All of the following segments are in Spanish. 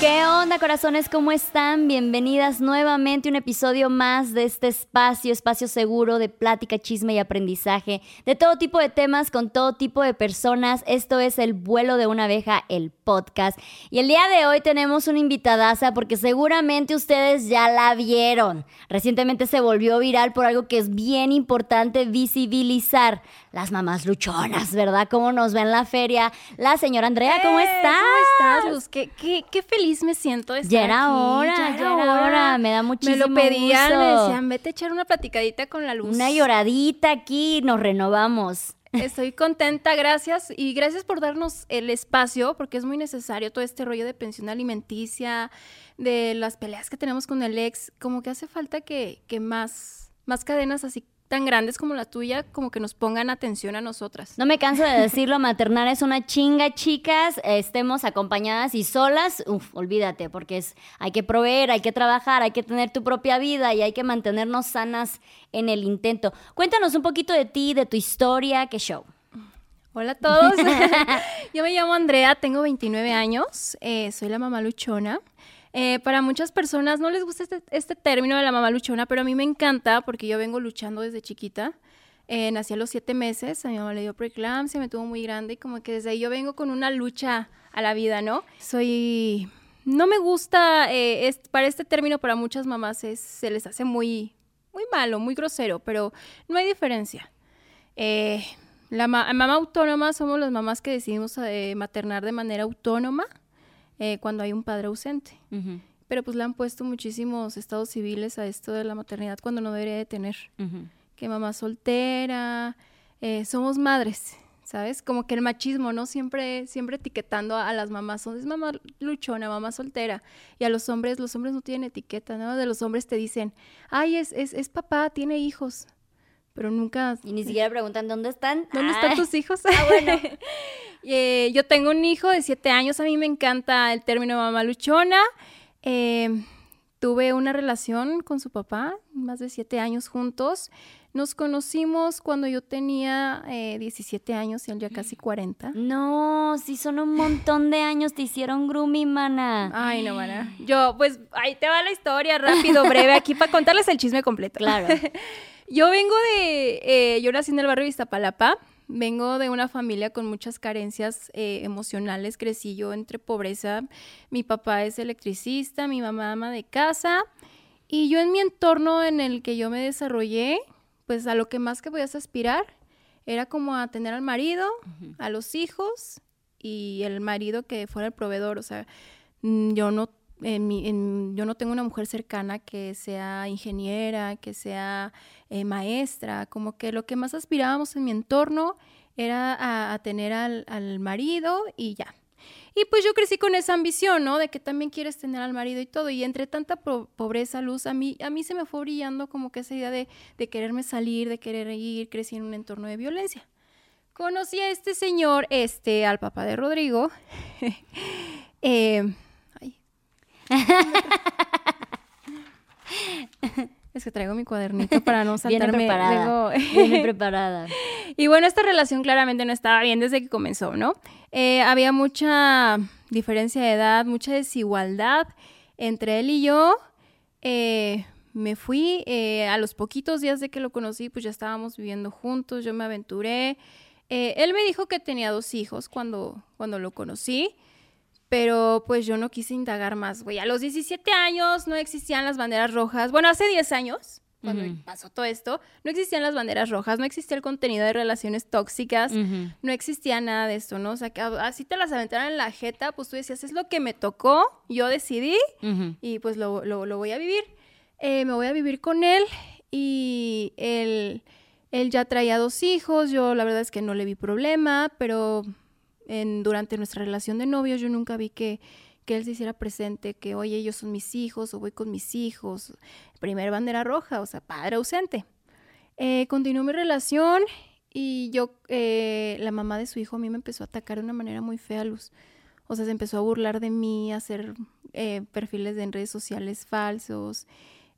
¿Qué onda, corazones? ¿Cómo están? Bienvenidas nuevamente a un episodio más de este espacio, espacio seguro de plática, chisme y aprendizaje de todo tipo de temas con todo tipo de personas. Esto es El vuelo de una abeja, el podcast. Y el día de hoy tenemos una invitadaza porque seguramente ustedes ya la vieron. Recientemente se volvió viral por algo que es bien importante visibilizar. Las mamás luchonas, ¿verdad? ¿Cómo nos ven en la feria? La señora Andrea, ¿cómo Eh, estás? ¿Cómo estás, Luz? Qué, qué, qué feliz me siento de estar Ya era aquí. hora, ya era hora. Me da Me muchísimo lo pedían, me gusto. decían, vete a echar una platicadita con la luz. Una lloradita aquí, nos renovamos. Estoy contenta, gracias. Y gracias por darnos el espacio, porque es muy necesario todo este rollo de pensión alimenticia, de las peleas que tenemos con el ex. Como que hace falta que, que más, más cadenas así tan grandes como la tuya, como que nos pongan atención a nosotras. No me canso de decirlo, maternar es una chinga, chicas. Estemos acompañadas y solas, uf, olvídate, porque es, hay que proveer, hay que trabajar, hay que tener tu propia vida y hay que mantenernos sanas en el intento. Cuéntanos un poquito de ti, de tu historia, qué show. Hola a todos. Yo me llamo Andrea, tengo 29 años, eh, soy la mamá luchona. Eh, para muchas personas no les gusta este, este término de la mamá luchona, pero a mí me encanta porque yo vengo luchando desde chiquita. Eh, nací a los siete meses, a mi mamá le dio preeclampsia, me tuvo muy grande y como que desde ahí yo vengo con una lucha a la vida, ¿no? Soy... No me gusta, eh, es- para este término para muchas mamás se les hace muy, muy malo, muy grosero, pero no hay diferencia. Eh, la ma- mamá autónoma somos las mamás que decidimos eh, maternar de manera autónoma eh, cuando hay un padre ausente. Pero pues le han puesto muchísimos estados civiles a esto de la maternidad cuando no debería de tener. Que mamá soltera, eh, somos madres, ¿sabes? Como que el machismo, ¿no? Siempre, siempre etiquetando a, a las mamás. Son, es mamá luchona, mamá soltera. Y a los hombres, los hombres no tienen etiqueta, ¿no? De los hombres te dicen, ay, es, es, es papá, tiene hijos. Pero nunca Y ni siquiera preguntan dónde están. ¿Dónde Ah, están tus hijos? Ah, bueno. yo tengo un hijo de siete años. A mí me encanta el término mamá luchona. Eh, tuve una relación con su papá, más de siete años juntos. Nos conocimos cuando yo tenía eh, 17 años y él ya casi 40. No, si son un montón de años, te hicieron grooming, mana. Ay, no, mana. Yo, pues, ahí te va la historia, rápido, breve, aquí para contarles el chisme completo. Claro. Yo vengo de, eh, yo nací en el barrio de Iztapalapa, vengo de una familia con muchas carencias eh, emocionales, crecí yo entre pobreza, mi papá es electricista, mi mamá ama de casa, y yo en mi entorno en el que yo me desarrollé, pues a lo que más que podías aspirar era como a tener al marido, a los hijos y el marido que fuera el proveedor, o sea, mm, yo no en mi- en- yo no tengo una mujer cercana que sea ingeniera, que sea eh, maestra, como que lo que más aspirábamos en mi entorno era a, tener al, marido y ya. Y pues yo crecí con esa ambición, ¿no? De que también quieres tener al marido y todo. Y entre tanta pobreza, luz, a mí, a mí se me fue brillando como que esa idea de, de quererme salir, de querer ir, crecí en un entorno de violencia. Conocí a este señor, este, al papá de Rodrigo. Eh, ay. Es que traigo mi cuadernito para no Viene saltarme. preparada. luego- Viene preparada. y bueno, esta relación claramente no estaba bien desde que comenzó, ¿no? Eh, había mucha diferencia de edad, mucha desigualdad entre él y yo. Eh, me fui eh, a los poquitos días de que lo conocí, pues ya estábamos viviendo juntos, yo me aventuré. Eh, él me dijo que tenía dos hijos cuando, cuando lo conocí, pero pues yo no quise indagar más, güey. A los 17 años no existían las banderas rojas. Bueno, hace 10 años, cuando pasó todo esto, no existían las banderas rojas, no existía el contenido de relaciones tóxicas, no existía nada de esto, ¿no? O sea, que así te las aventaran en la jeta, pues tú decías, es lo que me tocó, yo decidí y pues lo, lo- lo voy a vivir. Eh, me voy a vivir con él y él, él ya traía dos hijos, yo la verdad es que no le vi problema, pero durante nuestra relación de novios yo nunca vi que, que él se hiciera presente, que oye, ellos son mis hijos o voy con mis hijos. Primer bandera roja, o sea, padre ausente. Eh, continuó mi relación y yo, eh, la mamá de su hijo a mí me empezó a atacar de una manera muy fea, Luz. O sea, se empezó a burlar de mí, a hacer eh, perfiles en redes sociales falsos.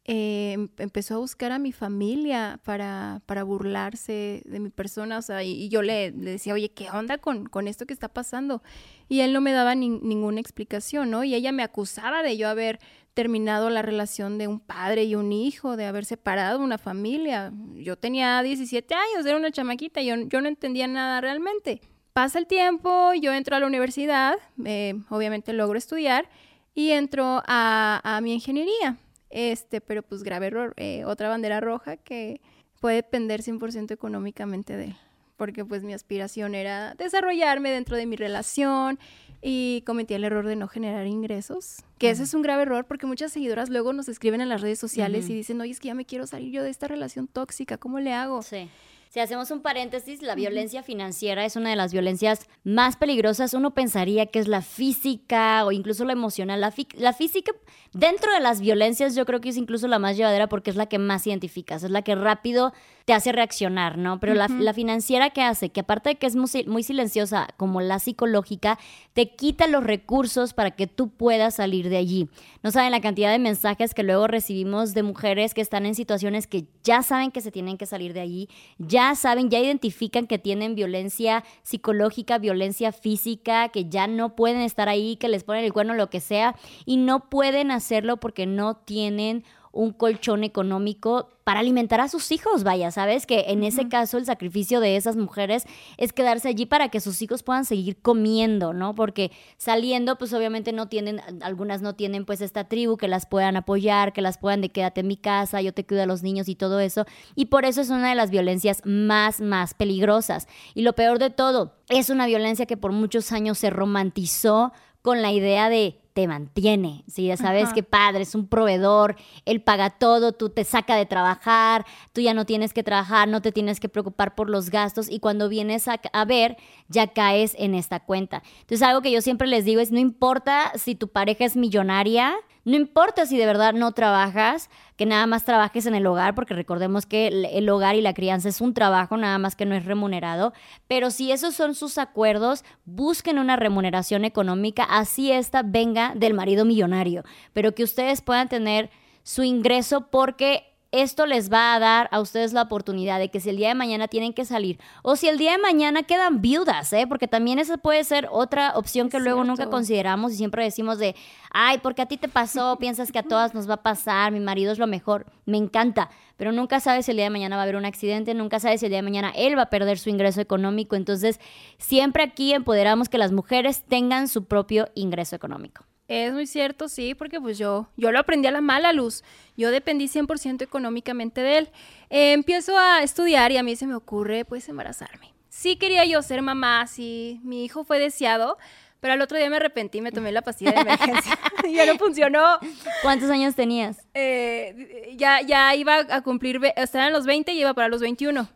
Eh, em, empezó a buscar a mi familia para, para burlarse de mi persona, o sea, y, yo le, decía, oye, ¿qué onda con, con, esto que está pasando? Y él no me daba ninguna explicación, ¿no? Y ella me acusaba de yo haber terminado la relación de un padre y un hijo, de haber separado una familia. Yo tenía 17 años, era una chamaquita, yo, yo no entendía nada realmente. Pasa el tiempo, yo entro a la universidad, eh, obviamente logro estudiar y entro a, a mi ingeniería. Este, pero pues grave eh, otra bandera roja que puede depender 100% económicamente de él, porque pues mi aspiración era desarrollarme dentro de mi relación y cometí el error de no generar ingresos, que ese es un grave error porque muchas seguidoras luego nos escriben en las redes sociales y dicen, oye, es que ya me quiero salir yo de esta relación tóxica, ¿cómo le hago? Sí. Si hacemos un paréntesis, la violencia financiera es una de las violencias más peligrosas. Uno pensaría que es la física o incluso la emocional. La, la, física, dentro de las violencias, yo creo que es incluso la más llevadera porque es la que más identificas, es la que rápido te hace reaccionar, ¿no? Pero la, financiera, ¿qué hace? Que aparte de que es muy, muy, silenciosa, como la psicológica, te quita los recursos para que tú puedas salir de allí. No saben la cantidad de mensajes que luego recibimos de mujeres que están en situaciones que ya saben que se tienen que salir de allí, ya saben, ya identifican que tienen violencia psicológica, violencia física, que ya no pueden estar ahí, que les ponen el cuerno, lo que sea, y no pueden hacerlo porque no tienen un colchón económico para alimentar a sus hijos, vaya, ¿sabes? Que en ese caso el sacrificio de esas mujeres es quedarse allí para que sus hijos puedan seguir comiendo, ¿no? Porque saliendo, pues obviamente no tienen, algunas no tienen pues esta tribu que las puedan apoyar, que las puedan de quédate en mi casa, yo te cuido a los niños y todo eso. Y por eso es una de las violencias más, más peligrosas. Y lo peor de todo, es una violencia que por muchos años se romantizó con la idea de te mantiene, si ya sabes que padre es un proveedor, él paga todo, tú te saca de trabajar, tú ya no tienes que trabajar, no te tienes que preocupar por los gastos y cuando vienes a, a, ver ya caes en esta cuenta. Entonces algo que yo siempre les digo es no importa si tu pareja es millonaria, no importa si de verdad no trabajas, que nada más trabajes en el hogar, porque recordemos que el, hogar y la crianza es un trabajo, nada más que no es remunerado, pero si esos son sus acuerdos, busquen una remuneración económica, así esta venga del marido millonario, pero que ustedes puedan tener su ingreso porque esto les va a dar a ustedes la oportunidad de que si el día de mañana tienen que salir o si el día de mañana quedan viudas, ¿eh? porque también esa puede ser otra opción que luego nunca consideramos y siempre decimos de, ay, porque a ti te pasó, piensas que a todas nos va a pasar, mi marido es lo mejor, me encanta, pero nunca sabes si el día de mañana va a haber un accidente, nunca sabes si el día de mañana él va a perder su ingreso económico, entonces siempre aquí empoderamos que las mujeres tengan su propio ingreso económico. Es muy cierto, sí, porque pues yo, yo lo aprendí a la mala luz. Yo dependí 100% económicamente de él. Eh, empiezo a estudiar y a mí se me ocurre pues embarazarme. Sí quería yo ser mamá, sí, mi hijo fue deseado, pero al otro día me arrepentí y me tomé la pastilla de emergencia. y ya no funcionó. ¿Cuántos años tenías? Eh, ya, ya iba a cumplir, estaba en los 20 y iba para los 21.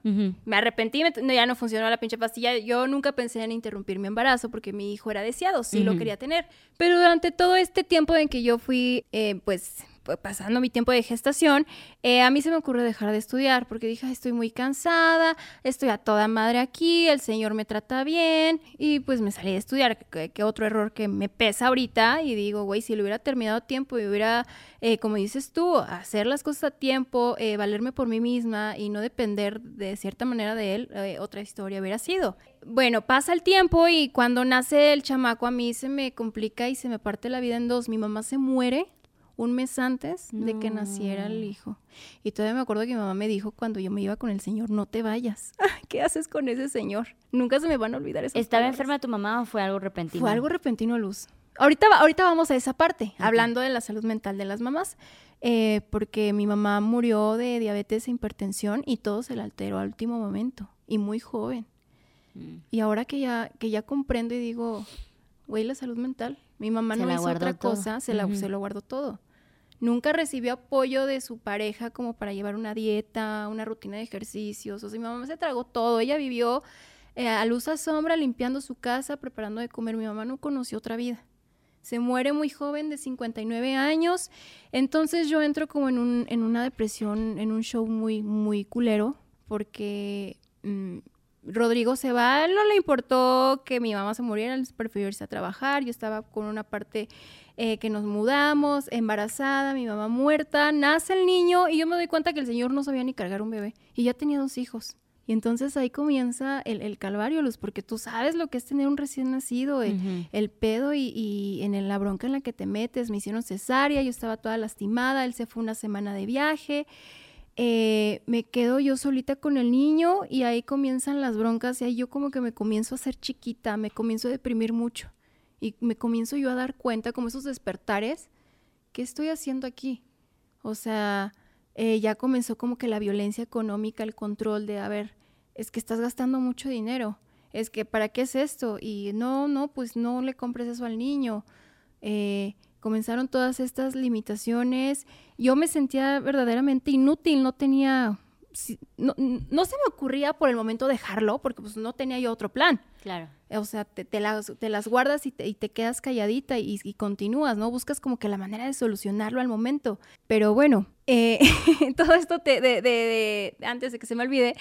Me arrepentí, ya no funcionó la pinche pastilla. Yo nunca pensé en interrumpir mi embarazo porque mi hijo era deseado, sí lo quería tener. Pero durante todo este tiempo en que yo fui, eh, pues, pasando mi tiempo de gestación, eh, a mí se me ocurre dejar de estudiar porque dije, estoy muy cansada, estoy a toda madre aquí, el Señor me trata bien y pues me salí de estudiar, que, otro error que me pesa ahorita y digo, güey, si lo hubiera terminado a tiempo y hubiera, eh, como dices tú, hacer las cosas a tiempo, eh, valerme por mí misma y no depender de cierta manera de él, otra historia hubiera sido. Bueno, pasa el tiempo y cuando nace el chamaco a mí se me complica y se me parte la vida en dos. Mi mamá se muere un mes antes de que naciera el hijo. Y todavía me acuerdo que mi mamá me dijo cuando yo me iba con el señor, no te vayas. ¿Qué haces con ese señor? Nunca se me van a olvidar esas ¿Estaba enferma tu mamá o fue algo repentino? Fue algo repentino, Luz. Ahorita, ahorita vamos a esa parte, hablando de la salud mental de las mamás, eh, porque mi mamá murió de diabetes e hipertensión y todo se le alteró al último momento, y muy joven. Mm. Y ahora que ya, que ya comprendo y digo, güey, la salud mental, mi mamá no hizo otra cosa, se, la, se lo guardó todo. Nunca recibió apoyo de su pareja como para llevar una dieta, una rutina de ejercicios. O sea, mi mamá se tragó todo. Ella vivió eh, a luz a sombra, limpiando su casa, preparando de comer. Mi mamá no conoció otra vida. Se muere muy joven, de 59 años. Entonces yo entro como en, un, en una depresión, en un show muy, muy culero, porque mm, Rodrigo se va, no le importó que mi mamá se muriera, él prefirió irse a trabajar, yo estaba con una parte eh, que nos mudamos, embarazada, mi mamá muerta, nace el niño y yo me doy cuenta que el señor no sabía ni cargar un bebé y ya tenía dos hijos. Y entonces ahí comienza el, calvario, Luz, porque tú sabes lo que es tener un recién nacido, el, pedo y, en la bronca en la que te metes. Me hicieron cesárea, yo estaba toda lastimada, él se fue una semana de viaje. Eh, me quedo yo solita con el niño y ahí comienzan las broncas y ahí yo como que me comienzo a hacer chiquita, me comienzo a deprimir mucho y me comienzo yo a dar cuenta como esos despertares, ¿qué estoy haciendo aquí? O sea, eh, ya comenzó como que la violencia económica, el control de, a ver, es que estás gastando mucho dinero, es que, ¿para qué es esto? Y no, no, pues no le compres eso al niño. Eh, comenzaron todas estas limitaciones. Yo me sentía verdaderamente inútil, no tenía, no, no, se me ocurría por el momento dejarlo, porque pues no tenía yo otro plan. Claro. O sea, te, las, te las, guardas y te, y te quedas calladita y, y, continúas, ¿no? Buscas como que la manera de solucionarlo al momento. Pero bueno, eh, todo esto te, de, de, antes de que se me olvide,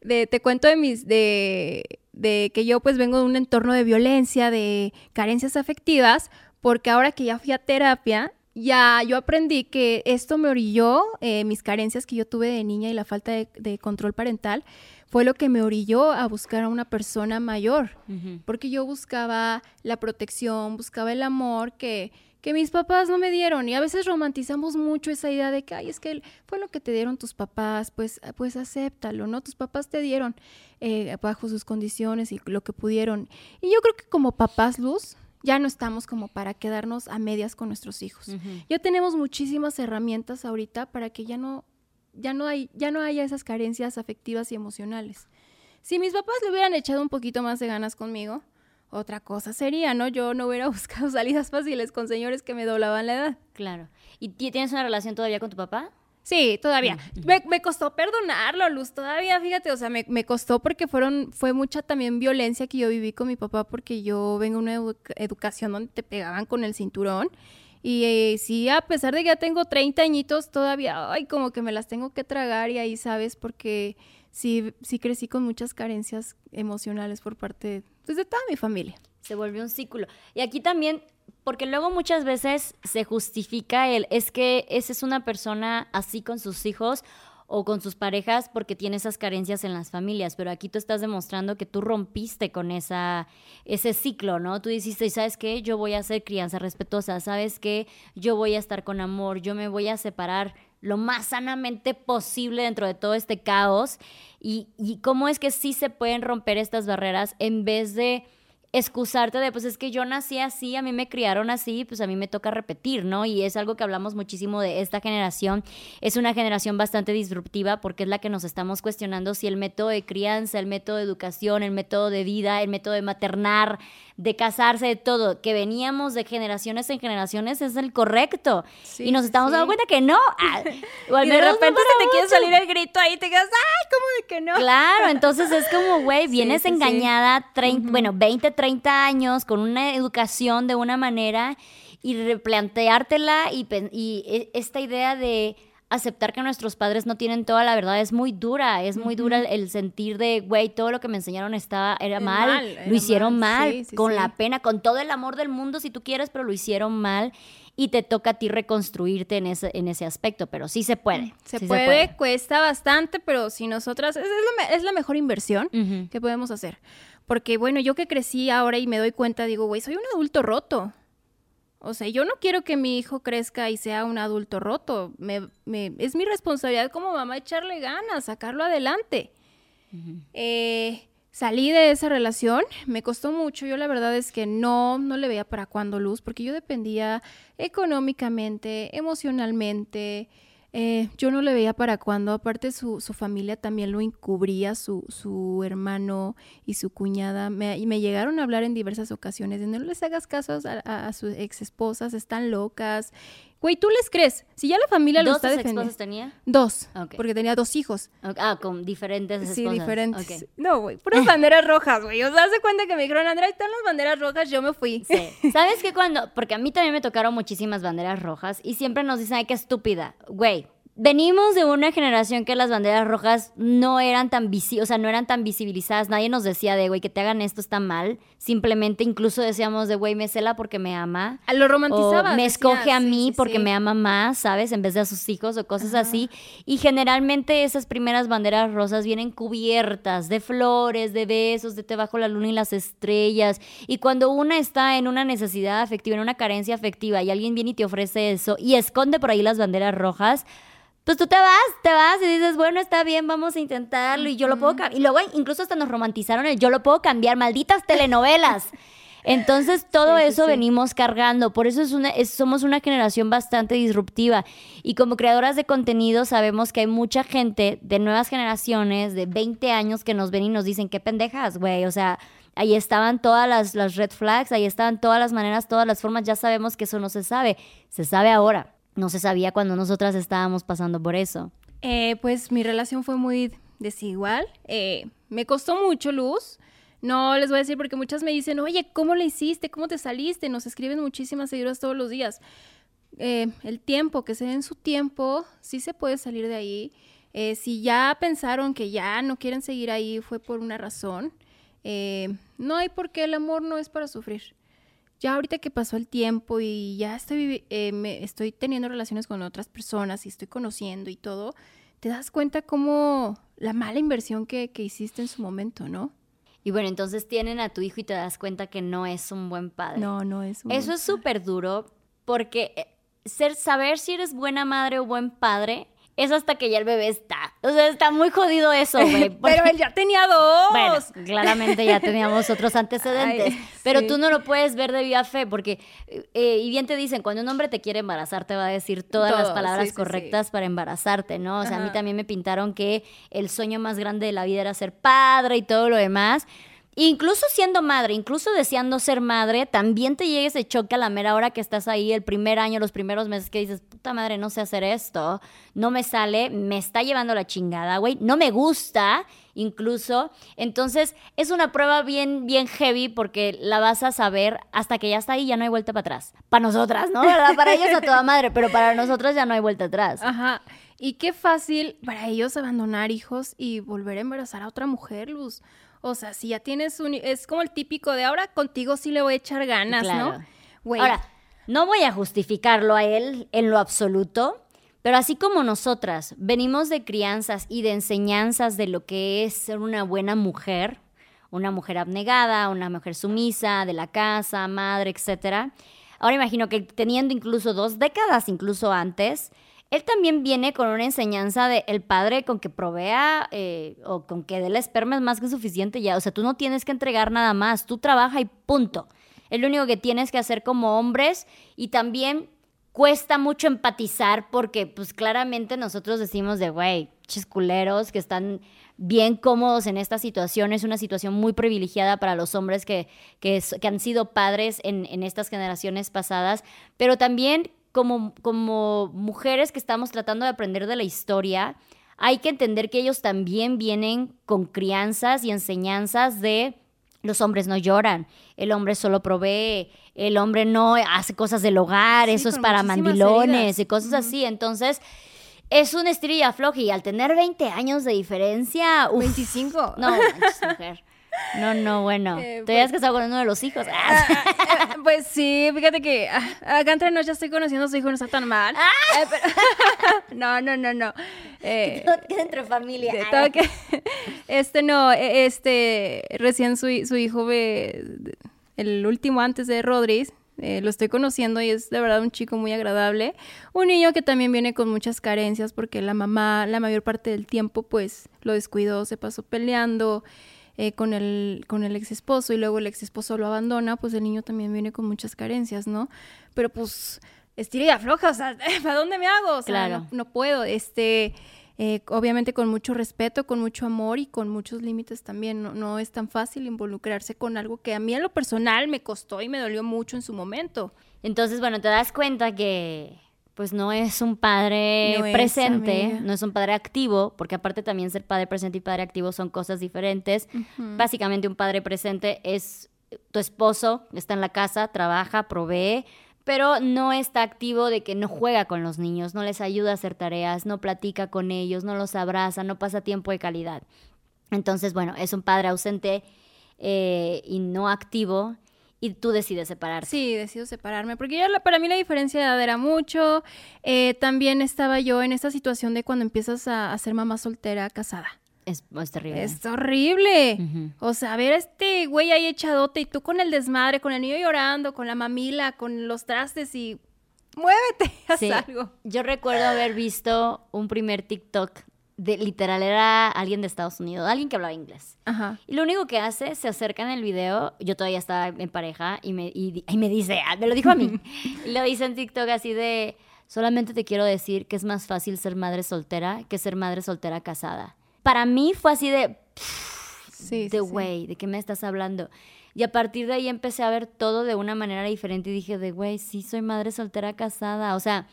de, te cuento de mis, de, de que yo pues vengo de un entorno de violencia, de carencias afectivas, porque ahora que ya fui a terapia, ya yo aprendí que esto me orilló, eh, mis carencias que yo tuve de niña y la falta de, control parental, fue lo que me orilló a buscar a una persona mayor, porque yo buscaba la protección, buscaba el amor que, que mis papás no me dieron y a veces romantizamos mucho esa idea de que, ay, es que fue lo que te dieron tus papás, pues, pues acéptalo, ¿no? Tus papás te dieron eh, bajo sus condiciones y lo que pudieron. Y yo creo que como papás, Luz, ya no estamos como para quedarnos a medias con nuestros hijos. Ya tenemos muchísimas herramientas ahorita para que ya no, ya no hay, ya no haya esas carencias afectivas y emocionales. Si mis papás le hubieran echado un poquito más de ganas conmigo, otra cosa sería, ¿no? Yo no hubiera buscado salidas fáciles con señores que me doblaban la edad. Claro. ¿Y tienes una relación todavía con tu papá? Sí, todavía. Me, costó perdonarlo, Luz, todavía, fíjate, o sea, me, costó porque fueron, fue mucha también violencia que yo viví con mi papá porque yo vengo de una educación donde te pegaban con el cinturón. Y eh, sí, a pesar de que ya tengo 30 añitos, todavía, ay, como que me las tengo que tragar y ahí, ¿sabes? Porque sí, sí crecí con muchas carencias emocionales por parte pues, de toda mi familia. Se volvió un ciclo. Y aquí también porque luego muchas veces se justifica el, es que esa es una persona así con sus hijos o con sus parejas porque tiene esas carencias en las familias, pero aquí tú estás demostrando que tú rompiste con esa, ese ciclo, ¿no? Tú dijiste, ¿sabes qué? Yo voy a hacer crianza respetuosa, ¿sabes qué? Yo voy a estar con amor, yo me voy a separar lo más sanamente posible dentro de todo este caos y, y cómo es que sí se pueden romper estas barreras en vez de excusarte de, pues es que yo nací así, a mí me criaron así, pues a mí me toca repetir, ¿no? Y es algo que hablamos muchísimo de esta generación. Es una generación bastante disruptiva porque es la que nos estamos cuestionando si el método de crianza, el método de educación, el método de vida, el método de maternar, de casarse, de todo, que veníamos de generaciones en generaciones es el correcto. y nos estamos dando cuenta que no. Ah, y de repente se te quiere salir el grito ahí te quedas, ay, ¿cómo de que no? Claro, entonces es como, güey, vienes engañada, 30, bueno, 20, 30 años con una educación de una manera y replanteártela y, y e, esta idea de aceptar que nuestros padres no tienen toda la verdad es muy dura, es muy dura el, sentir de, güey, todo lo que me enseñaron estaba, era mal, lo hicieron mal, con la pena, con todo el amor del mundo si tú quieres, pero lo hicieron mal y te toca a ti reconstruirte en ese, en ese aspecto, pero sí se puede. Se, puede, cuesta bastante, pero si nosotras, es, es, la, mejor inversión que podemos hacer. Porque bueno, yo que crecí ahora y me doy cuenta, digo, güey, soy un adulto roto. O sea, yo no quiero que mi hijo crezca y sea un adulto roto. Me, es mi responsabilidad como mamá echarle ganas, sacarlo adelante. Eh, salí de esa relación, me costó mucho. Yo la verdad es que no, no le veía para cuándo luz, porque yo dependía económicamente, emocionalmente, eh, yo no le veía para cuando, aparte su, su familia también lo encubría, su, su hermano y su cuñada, me, y me llegaron a hablar en diversas ocasiones de no les hagas caso a, sus ex esposas, están locas. Güey, ¿tú les crees? Si ya la familia lo está defendiendo. ¿Dos esposas tenía? Dos, porque tenía dos hijos. Ah, con diferentes esposas. Sí, diferentes. No, güey, puras banderas rojas, güey. O sea, hace cuenta que me dijeron, Andrea, están las banderas rojas, yo me fui. Sí. ¿Sabes qué cuando? Porque a mí también me tocaron muchísimas banderas rojas y siempre nos dicen, ay, qué estúpida. Güey, venimos de una generación que las banderas rojas no eran tan visi o sea, no eran tan visibilizadas. Nadie nos decía de, güey, que te hagan esto está mal. Simplemente incluso decíamos de, güey, me cela porque me ama. A lo romantizaba. me escoge a mí porque me ama más, ¿sabes? En vez de a sus hijos o cosas así. Y generalmente esas primeras banderas rosas vienen cubiertas de flores, de besos, de te bajo la luna y las estrellas. Y cuando una está en una necesidad afectiva, en una carencia afectiva y alguien viene y te ofrece eso y esconde por ahí las banderas rojas, pues tú te vas, te vas y dices, bueno, está bien, vamos a intentarlo y yo lo puedo cambiar. Y luego incluso hasta nos romantizaron el yo lo puedo cambiar, malditas telenovelas. Entonces todo eso venimos cargando, por eso es una, somos una generación bastante disruptiva y como creadoras de contenido sabemos que hay mucha gente de nuevas generaciones de 20 años que nos ven y nos dicen, qué pendejas, güey, o sea, ahí estaban todas las, las red flags, ahí estaban todas las maneras, todas las formas, ya sabemos que eso no se sabe, se sabe ahora no se sabía cuando nosotras estábamos pasando por eso? Eh, pues mi relación fue muy desigual. Eh, me costó mucho luz. No les voy a decir porque muchas me dicen, oye, ¿cómo le hiciste? ¿Cómo te saliste? Nos escriben muchísimas seguidoras todos los días. Eh, el tiempo, que se den su tiempo, sí se puede salir de ahí. si ya pensaron que ya no quieren seguir ahí, fue por una razón. no hay por qué el amor no es para sufrir ya ahorita que pasó el tiempo y ya estoy, eh, me, estoy teniendo relaciones con otras personas y estoy conociendo y todo, te das cuenta como la mala inversión que, que hiciste en su momento, ¿no? Y bueno, entonces tienen a tu hijo y te das cuenta que no es un buen padre. No, no es un Eso es súper duro porque eh, ser, saber si eres buena madre o buen padre es hasta que ya el bebé está. O sea, está muy jodido eso, güey. Pero él ya tenía dos. Bueno, claramente ya teníamos otros antecedentes. pero tú no lo puedes ver de vía fe, porque, eh, y bien te dicen, cuando un hombre te quiere embarazar, te va a decir todas las palabras correctas para embarazarte, ¿no? O sea, a mí también me pintaron que el sueño más grande de la vida era ser padre y todo lo demás. Incluso siendo madre, incluso deseando ser madre, también te llega ese choque a la mera hora que estás ahí, el primer año, los primeros meses que dices, puta madre, no sé hacer esto, no me sale, me está llevando la chingada, güey, no me gusta, incluso. Entonces, es una prueba bien, bien heavy porque la vas a saber hasta que ya está ahí, ya no hay vuelta para atrás. Para nosotras, ¿no? Para ellos a toda madre, pero para nosotras ya no hay vuelta atrás. Ajá. Y qué fácil para ellos abandonar hijos y volver a embarazar a otra mujer, Luz. O sea, si ya tienes un... Es como el típico de ahora contigo sí le voy a echar ganas, ¿no? Ahora, no voy a justificarlo a él en lo absoluto, pero así como nosotras venimos de crianzas y de enseñanzas de lo que es ser una buena mujer, una mujer abnegada, una mujer sumisa, de la casa, madre, etcétera. Ahora imagino que teniendo incluso dos décadas, incluso antes, él también viene con una enseñanza de el padre con que provea eh, o con que dé la esperma es más que suficiente ya. O sea, tú no tienes que entregar nada más, tú trabaja y punto. Es lo único que tienes que hacer como hombres y también cuesta mucho empatizar porque pues claramente nosotros decimos de, güey, chisculeros que están bien cómodos en esta situación. Es una situación muy privilegiada para los hombres que, que, han sido padres en, en estas generaciones pasadas, pero también como, como mujeres que estamos tratando de aprender de la historia, hay que entender que ellos también vienen con crianzas y enseñanzas de los hombres no lloran, el hombre solo provee, el hombre no hace cosas del hogar, eso es para mandilones y cosas así. Entonces, es un estilo y afloje. Y al tener 20 años de diferencia. 25. No, mujer. No, no, bueno. Eh, Te habías pues casado con uno de los hijos. Ah, eh, pues sí, fíjate que ah, acá entre nos ya estoy conociendo a su hijo, no está tan mal. Ah. Eh, no, no, no, no. todo queda entre familia. este no, e, este, recién su, su hijo, ve, el último antes de Rodríguez, lo estoy conociendo y es de verdad un chico muy agradable. Un niño que también viene con muchas carencias porque la mamá la mayor parte del tiempo pues lo descuidó, se pasó peleando. Eh, con, el, con el ex esposo y luego el ex esposo lo abandona, pues el niño también viene con muchas carencias, ¿no? Pero pues estira y afloja, o sea, ¿para dónde me hago? O sea, claro. no, puedo, este, eh, obviamente con mucho respeto, con mucho amor y con muchos límites también. No, no, es tan fácil involucrarse con algo que a mí en lo personal me costó y me dolió mucho en su momento. Entonces, bueno, te das cuenta que pues no es un padre presente, no es un padre activo, porque aparte también ser padre presente y padre activo son cosas diferentes. Básicamente un padre presente es tu esposo, está en la casa, trabaja, provee, pero no está activo de que no juega con los niños, no les ayuda a hacer tareas, no platica con ellos, no los abraza, no pasa tiempo de calidad. Entonces, bueno, es un padre ausente eh, y no activo y tú decides separarte. Sí, decido separarme, porque ya para mí la diferencia de edad era mucho. Eh, también estaba yo en esta situación de cuando empiezas a, ser mamá soltera casada. Es, terrible. Es horrible. O sea, a ver este güey ahí echadote y tú con el desmadre, con el niño llorando, con la mamila, con los trastes y muévete, haz algo. Yo recuerdo haber visto un primer TikTok de, literal era alguien de Estados Unidos, alguien que hablaba inglés. Ajá. Y lo único que hace, se acerca en el video, yo todavía estaba en pareja y me, y, me dice, ah, me lo dijo a mí, y lo dice en TikTok así de, solamente te quiero decir que es más fácil ser madre soltera que ser madre soltera casada. Para mí fue así de, sí, de güey, ¿de qué me estás hablando? Y a partir de ahí empecé a ver todo de una manera diferente y dije de, güey, sí soy madre soltera casada. O sea,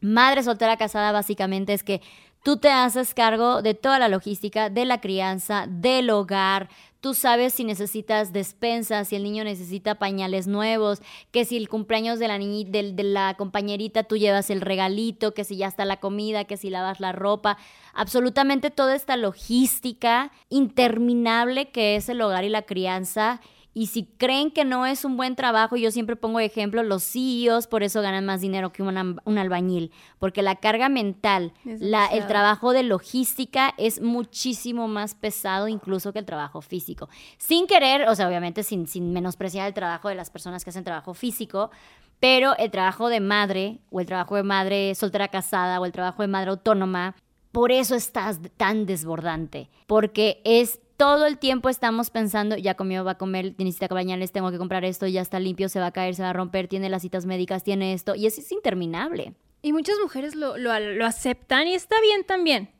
madre soltera casada básicamente es que Tú te haces cargo de toda la logística, de la crianza, del hogar. Tú sabes si necesitas despensas, si el niño necesita pañales nuevos, que si el cumpleaños de la niñita, de, la compañerita, tú llevas el regalito, que si ya está la comida, que si lavas la ropa. Absolutamente toda esta logística interminable que es el hogar y la crianza y si creen que no es un buen trabajo, yo siempre pongo ejemplo, los CEOs por eso ganan más dinero que un, albañil, porque la carga mental, la, el trabajo de logística es muchísimo más pesado incluso que el trabajo físico. Sin querer, o sea, obviamente sin, sin menospreciar el trabajo de las personas que hacen trabajo físico, pero el trabajo de madre o el trabajo de madre soltera casada o el trabajo de madre autónoma, por eso estás tan desbordante, porque es todo el tiempo estamos pensando, ya comió, va a comer, necesita bañarles, tengo que comprar esto, ya está limpio, se va a caer, se va a romper, tiene las citas médicas, tiene esto, y eso es interminable. Y muchas mujeres lo, aceptan y está bien también.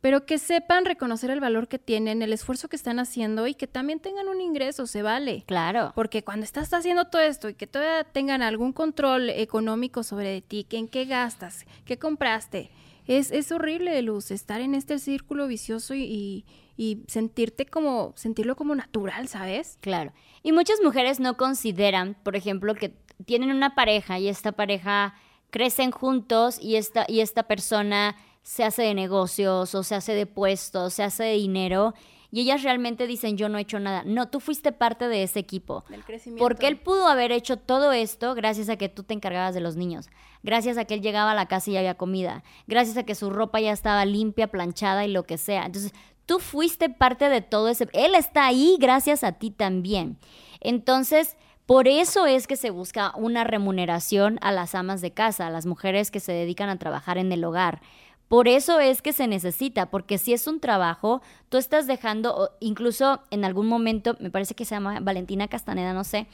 Pero que sepan reconocer el valor que tienen, el esfuerzo que están haciendo y que también tengan un ingreso, se vale. Claro. Porque cuando estás haciendo todo esto y que todavía tengan algún control económico sobre ti, que en qué gastas, qué compraste, es, es horrible, Luz, estar en este círculo vicioso y y sentirte como, sentirlo como natural, ¿sabes? Claro. Y muchas mujeres no consideran, por ejemplo, que tienen una pareja y esta pareja crecen juntos y esta, y esta persona se hace de negocios o se hace de puestos, se hace de dinero y ellas realmente dicen yo no he hecho nada. No, tú fuiste parte de ese equipo. Del crecimiento. Porque él pudo haber hecho todo esto gracias a que tú te encargabas de los niños, gracias a que él llegaba a la casa y había comida, gracias a que su ropa ya estaba limpia, planchada y lo que sea. Entonces, Tú fuiste parte de todo ese... Él está ahí gracias a ti también. Entonces, por eso es que se busca una remuneración a las amas de casa, a las mujeres que se dedican a trabajar en el hogar. Por eso es que se necesita, porque si es un trabajo, tú estás dejando, incluso en algún momento, me parece que se llama Valentina Castaneda, no sé,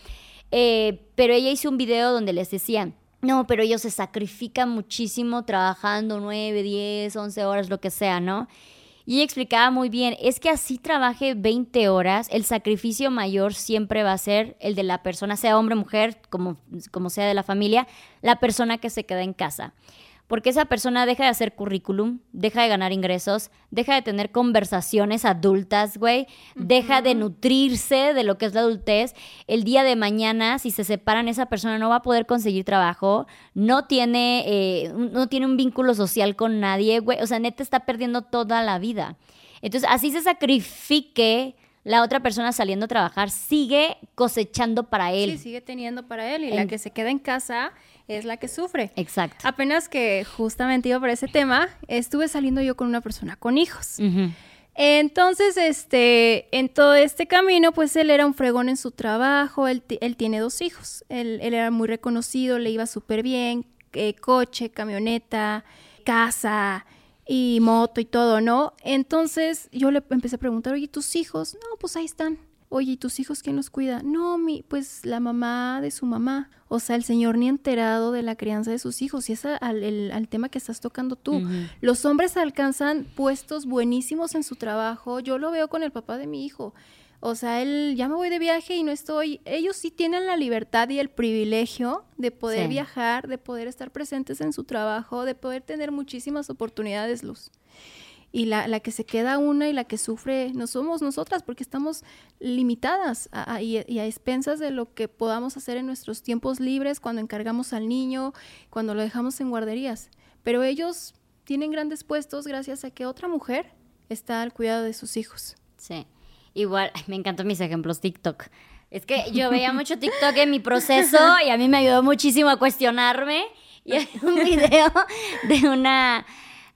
eh, pero ella hizo un video donde les decía, no, pero ellos se sacrifican muchísimo trabajando 9, 10, 11 horas, lo que sea, ¿no? Y ella explicaba muy bien, es que así trabaje 20 horas, el sacrificio mayor siempre va a ser el de la persona, sea hombre mujer, como, como sea de la familia, la persona que se queda en casa porque esa persona deja de hacer currículum, deja de ganar ingresos, deja de tener conversaciones adultas, güey, deja de nutrirse de lo que es la adultez. El día de mañana, si se separan, esa persona no va a poder conseguir trabajo, no tiene, eh, no tiene un vínculo social con nadie, güey, o sea, neta está perdiendo toda la vida. Entonces, así se sacrifique la otra persona saliendo a trabajar, sigue cosechando para él. Sí, sigue teniendo para él y la que se queda en casa es la que sufre. Exacto. Apenas que justamente iba por ese tema, estuve saliendo yo con una persona con hijos. Entonces, este, en todo este camino, pues él era un fregón en su trabajo, él, tiene dos hijos, él, era muy reconocido, le iba súper bien, eh, coche, camioneta, casa y moto y todo, ¿no? Entonces yo le empecé a preguntar, oye, ¿tus hijos? No, pues ahí están oye, ¿y tus hijos quién los cuida? No, mi, pues la mamá de su mamá. O sea, el señor ni enterado de la crianza de sus hijos. Y es al, tema que estás tocando tú. Los hombres alcanzan puestos buenísimos en su trabajo. Yo lo veo con el papá de mi hijo. O sea, él ya me voy de viaje y no estoy. Ellos sí tienen la libertad y el privilegio de poder viajar, de poder estar presentes en su trabajo, de poder tener muchísimas oportunidades, Luz. Y la, que se queda una y la que sufre no somos nosotras porque estamos limitadas y, a expensas de lo que podamos hacer en nuestros tiempos libres cuando encargamos al niño, cuando lo dejamos en guarderías. Pero ellos tienen grandes puestos gracias a que otra mujer está al cuidado de sus hijos. Sí, igual, me encantan mis ejemplos TikTok. Es que yo veía mucho TikTok en mi proceso y a mí me ayudó muchísimo a cuestionarme. Y hay un video de una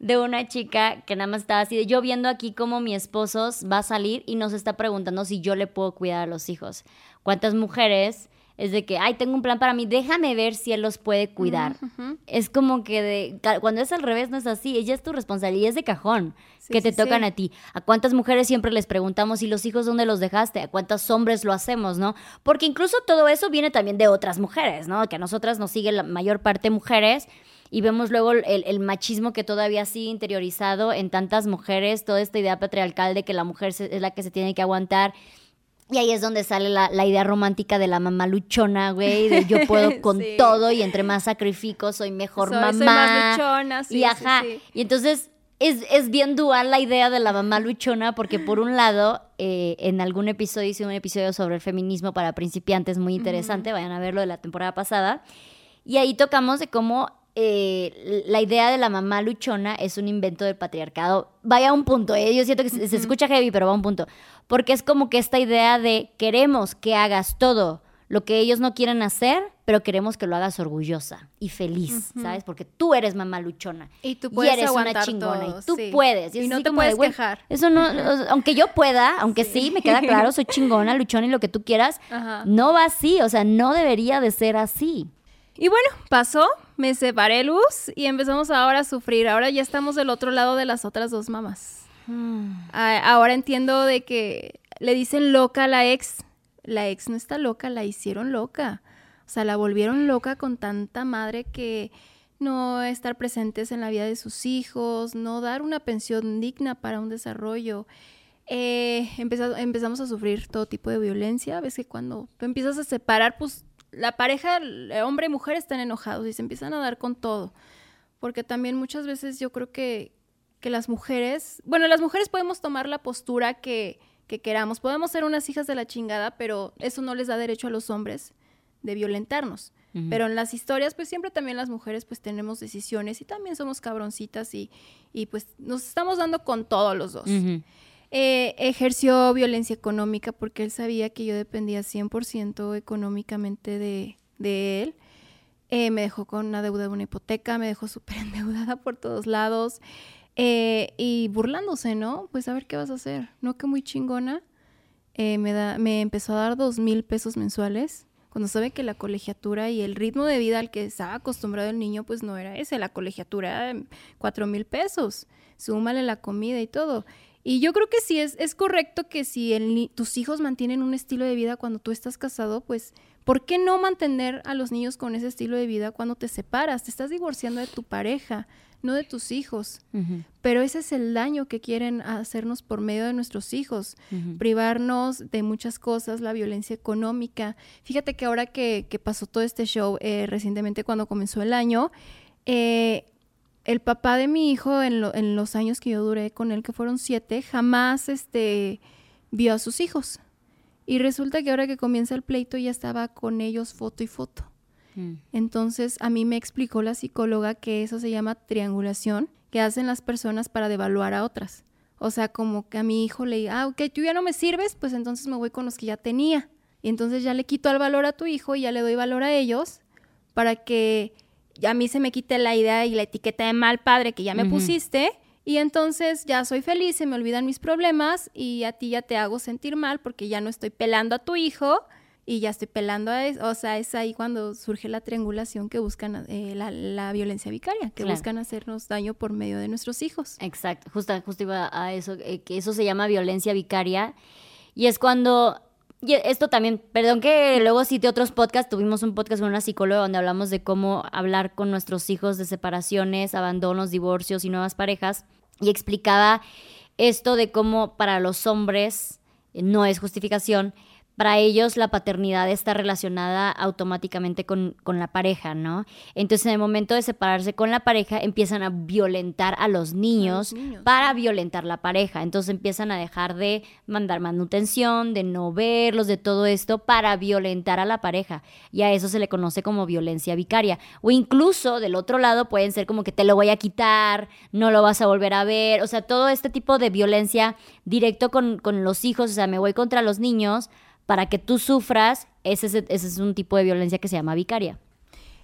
de una chica que nada más estaba así de yo viendo aquí cómo mi esposo va a salir y nos está preguntando si yo le puedo cuidar a los hijos. ¿Cuántas mujeres es de que, ay, tengo un plan para mí, déjame ver si él los puede cuidar. Es como que de, cuando es al revés no es así, ella es tu responsabilidad, es de cajón que te tocan a ti. ¿A cuántas mujeres siempre les preguntamos, ¿y los hijos dónde los dejaste? ¿A cuántos hombres lo hacemos, no? Porque incluso todo eso viene también de otras mujeres, ¿no? Que a nosotras nos sigue la mayor parte mujeres y vemos luego el, machismo que todavía sigue interiorizado en tantas mujeres, toda esta idea patriarcal de que la mujer es la que se tiene que aguantar. Y ahí es donde sale la, idea romántica de la mamá luchona, güey, de yo puedo con todo y entre más sacrifico soy mejor mamá. Soy más luchona, sí, Y ajá, y entonces es, bien dual la idea de la mamá luchona, porque por un lado, eh, en algún episodio hice un episodio sobre el feminismo para principiantes muy interesante, vayan a verlo de la temporada pasada, y ahí tocamos de cómo eh, la idea de la mamá luchona es un invento del patriarcado. Vaya a un punto, ¿eh? yo siento que se, escucha heavy, pero va a un punto. Porque es como que esta idea de queremos que hagas todo lo que ellos no quieren hacer, pero queremos que lo hagas orgullosa y feliz, ¿sabes? Porque tú eres mamá luchona. Y tú puedes eres una chingona. y tú puedes. Y, no te puedes quejar. Eso no, aunque yo pueda, aunque sí. me queda claro, soy chingona, luchona y lo que tú quieras, no va así, o sea, no debería de ser así. Y bueno, pasó, me separé luz y empezamos ahora a sufrir. Ahora ya estamos del otro lado de las otras dos mamás. Hmm. Ahora entiendo de que le dicen loca a la ex. La ex no está loca, la hicieron loca. O sea, la volvieron loca con tanta madre que no estar presentes en la vida de sus hijos, no dar una pensión digna para un desarrollo. Eh, empezamos a sufrir todo tipo de violencia. A veces cuando tú empiezas a separar, pues la pareja, hombre y mujer, están enojados y se empiezan a dar con todo. Porque también muchas veces yo creo que, que las mujeres, bueno, las mujeres podemos tomar la postura que, que queramos, podemos ser unas hijas de la chingada, pero eso no les da derecho a los hombres de violentarnos. Pero en las historias, pues siempre también las mujeres pues tenemos decisiones y también somos cabroncitas y, y pues nos estamos dando con todos los dos. Eh, ejerció violencia económica porque él sabía que yo dependía 100% económicamente de, él. Eh, me dejó con una deuda de una hipoteca, me dejó súper endeudada por todos lados eh, y burlándose, ¿no? Pues a ver qué vas a hacer, ¿no? Que muy chingona. me, da, me empezó a dar dos mil pesos mensuales cuando sabe que la colegiatura y el ritmo de vida al que estaba acostumbrado el niño, pues no era ese, la colegiatura cuatro mil pesos, súmale la comida y todo. Y yo creo que sí es, es correcto que si tus hijos mantienen un estilo de vida cuando tú estás casado, pues, ¿por qué no mantener a los niños con ese estilo de vida cuando te separas? Te estás divorciando de tu pareja, no de tus hijos. Pero ese es el daño que quieren hacernos por medio de nuestros hijos, privarnos de muchas cosas, la violencia económica. Fíjate que ahora que, pasó todo este show eh, recientemente cuando comenzó el año, eh, el papá de mi hijo, en, los años que yo duré con él, que fueron siete, jamás este, vio a sus hijos. Y resulta que ahora que comienza el pleito ya estaba con ellos foto y foto. Mm. Entonces a mí me explicó la psicóloga que eso se llama triangulación, que hacen las personas para devaluar a otras. O sea, como que a mi hijo le diga, ah, ok, tú ya no me sirves, pues entonces me voy con los que ya tenía. Y entonces ya le quito el valor a tu hijo y ya le doy valor a ellos para que a mí se me quite la idea y la etiqueta de mal padre que ya me pusiste. Y entonces ya soy feliz, se me olvidan mis problemas y a ti ya te hago sentir mal porque ya no estoy pelando a tu hijo y ya estoy pelando a eso. O sea, es ahí cuando surge la triangulación que buscan eh, la, violencia vicaria, que buscan hacernos daño por medio de nuestros hijos. Exacto, justo, justo iba a eso, eh, que eso se llama violencia vicaria. Y es cuando y esto también, perdón que luego cité otros podcasts, tuvimos un podcast con una psicóloga donde hablamos de cómo hablar con nuestros hijos de separaciones, abandonos, divorcios y nuevas parejas, y explicaba esto de cómo para los hombres no es justificación, para ellos la paternidad está relacionada automáticamente con, con, la pareja, ¿no? Entonces en el momento de separarse con la pareja empiezan a violentar a los niños, para violentar la pareja. Entonces empiezan a dejar de mandar manutención, de no verlos, de todo esto para violentar a la pareja. Y a eso se le conoce como violencia vicaria. O incluso del otro lado pueden ser como que te lo voy a quitar, no lo vas a volver a ver. O sea, todo este tipo de violencia directo con, con los hijos, o sea, me voy contra los niños para que tú sufras, ese es, ese es un tipo de violencia que se llama vicaria.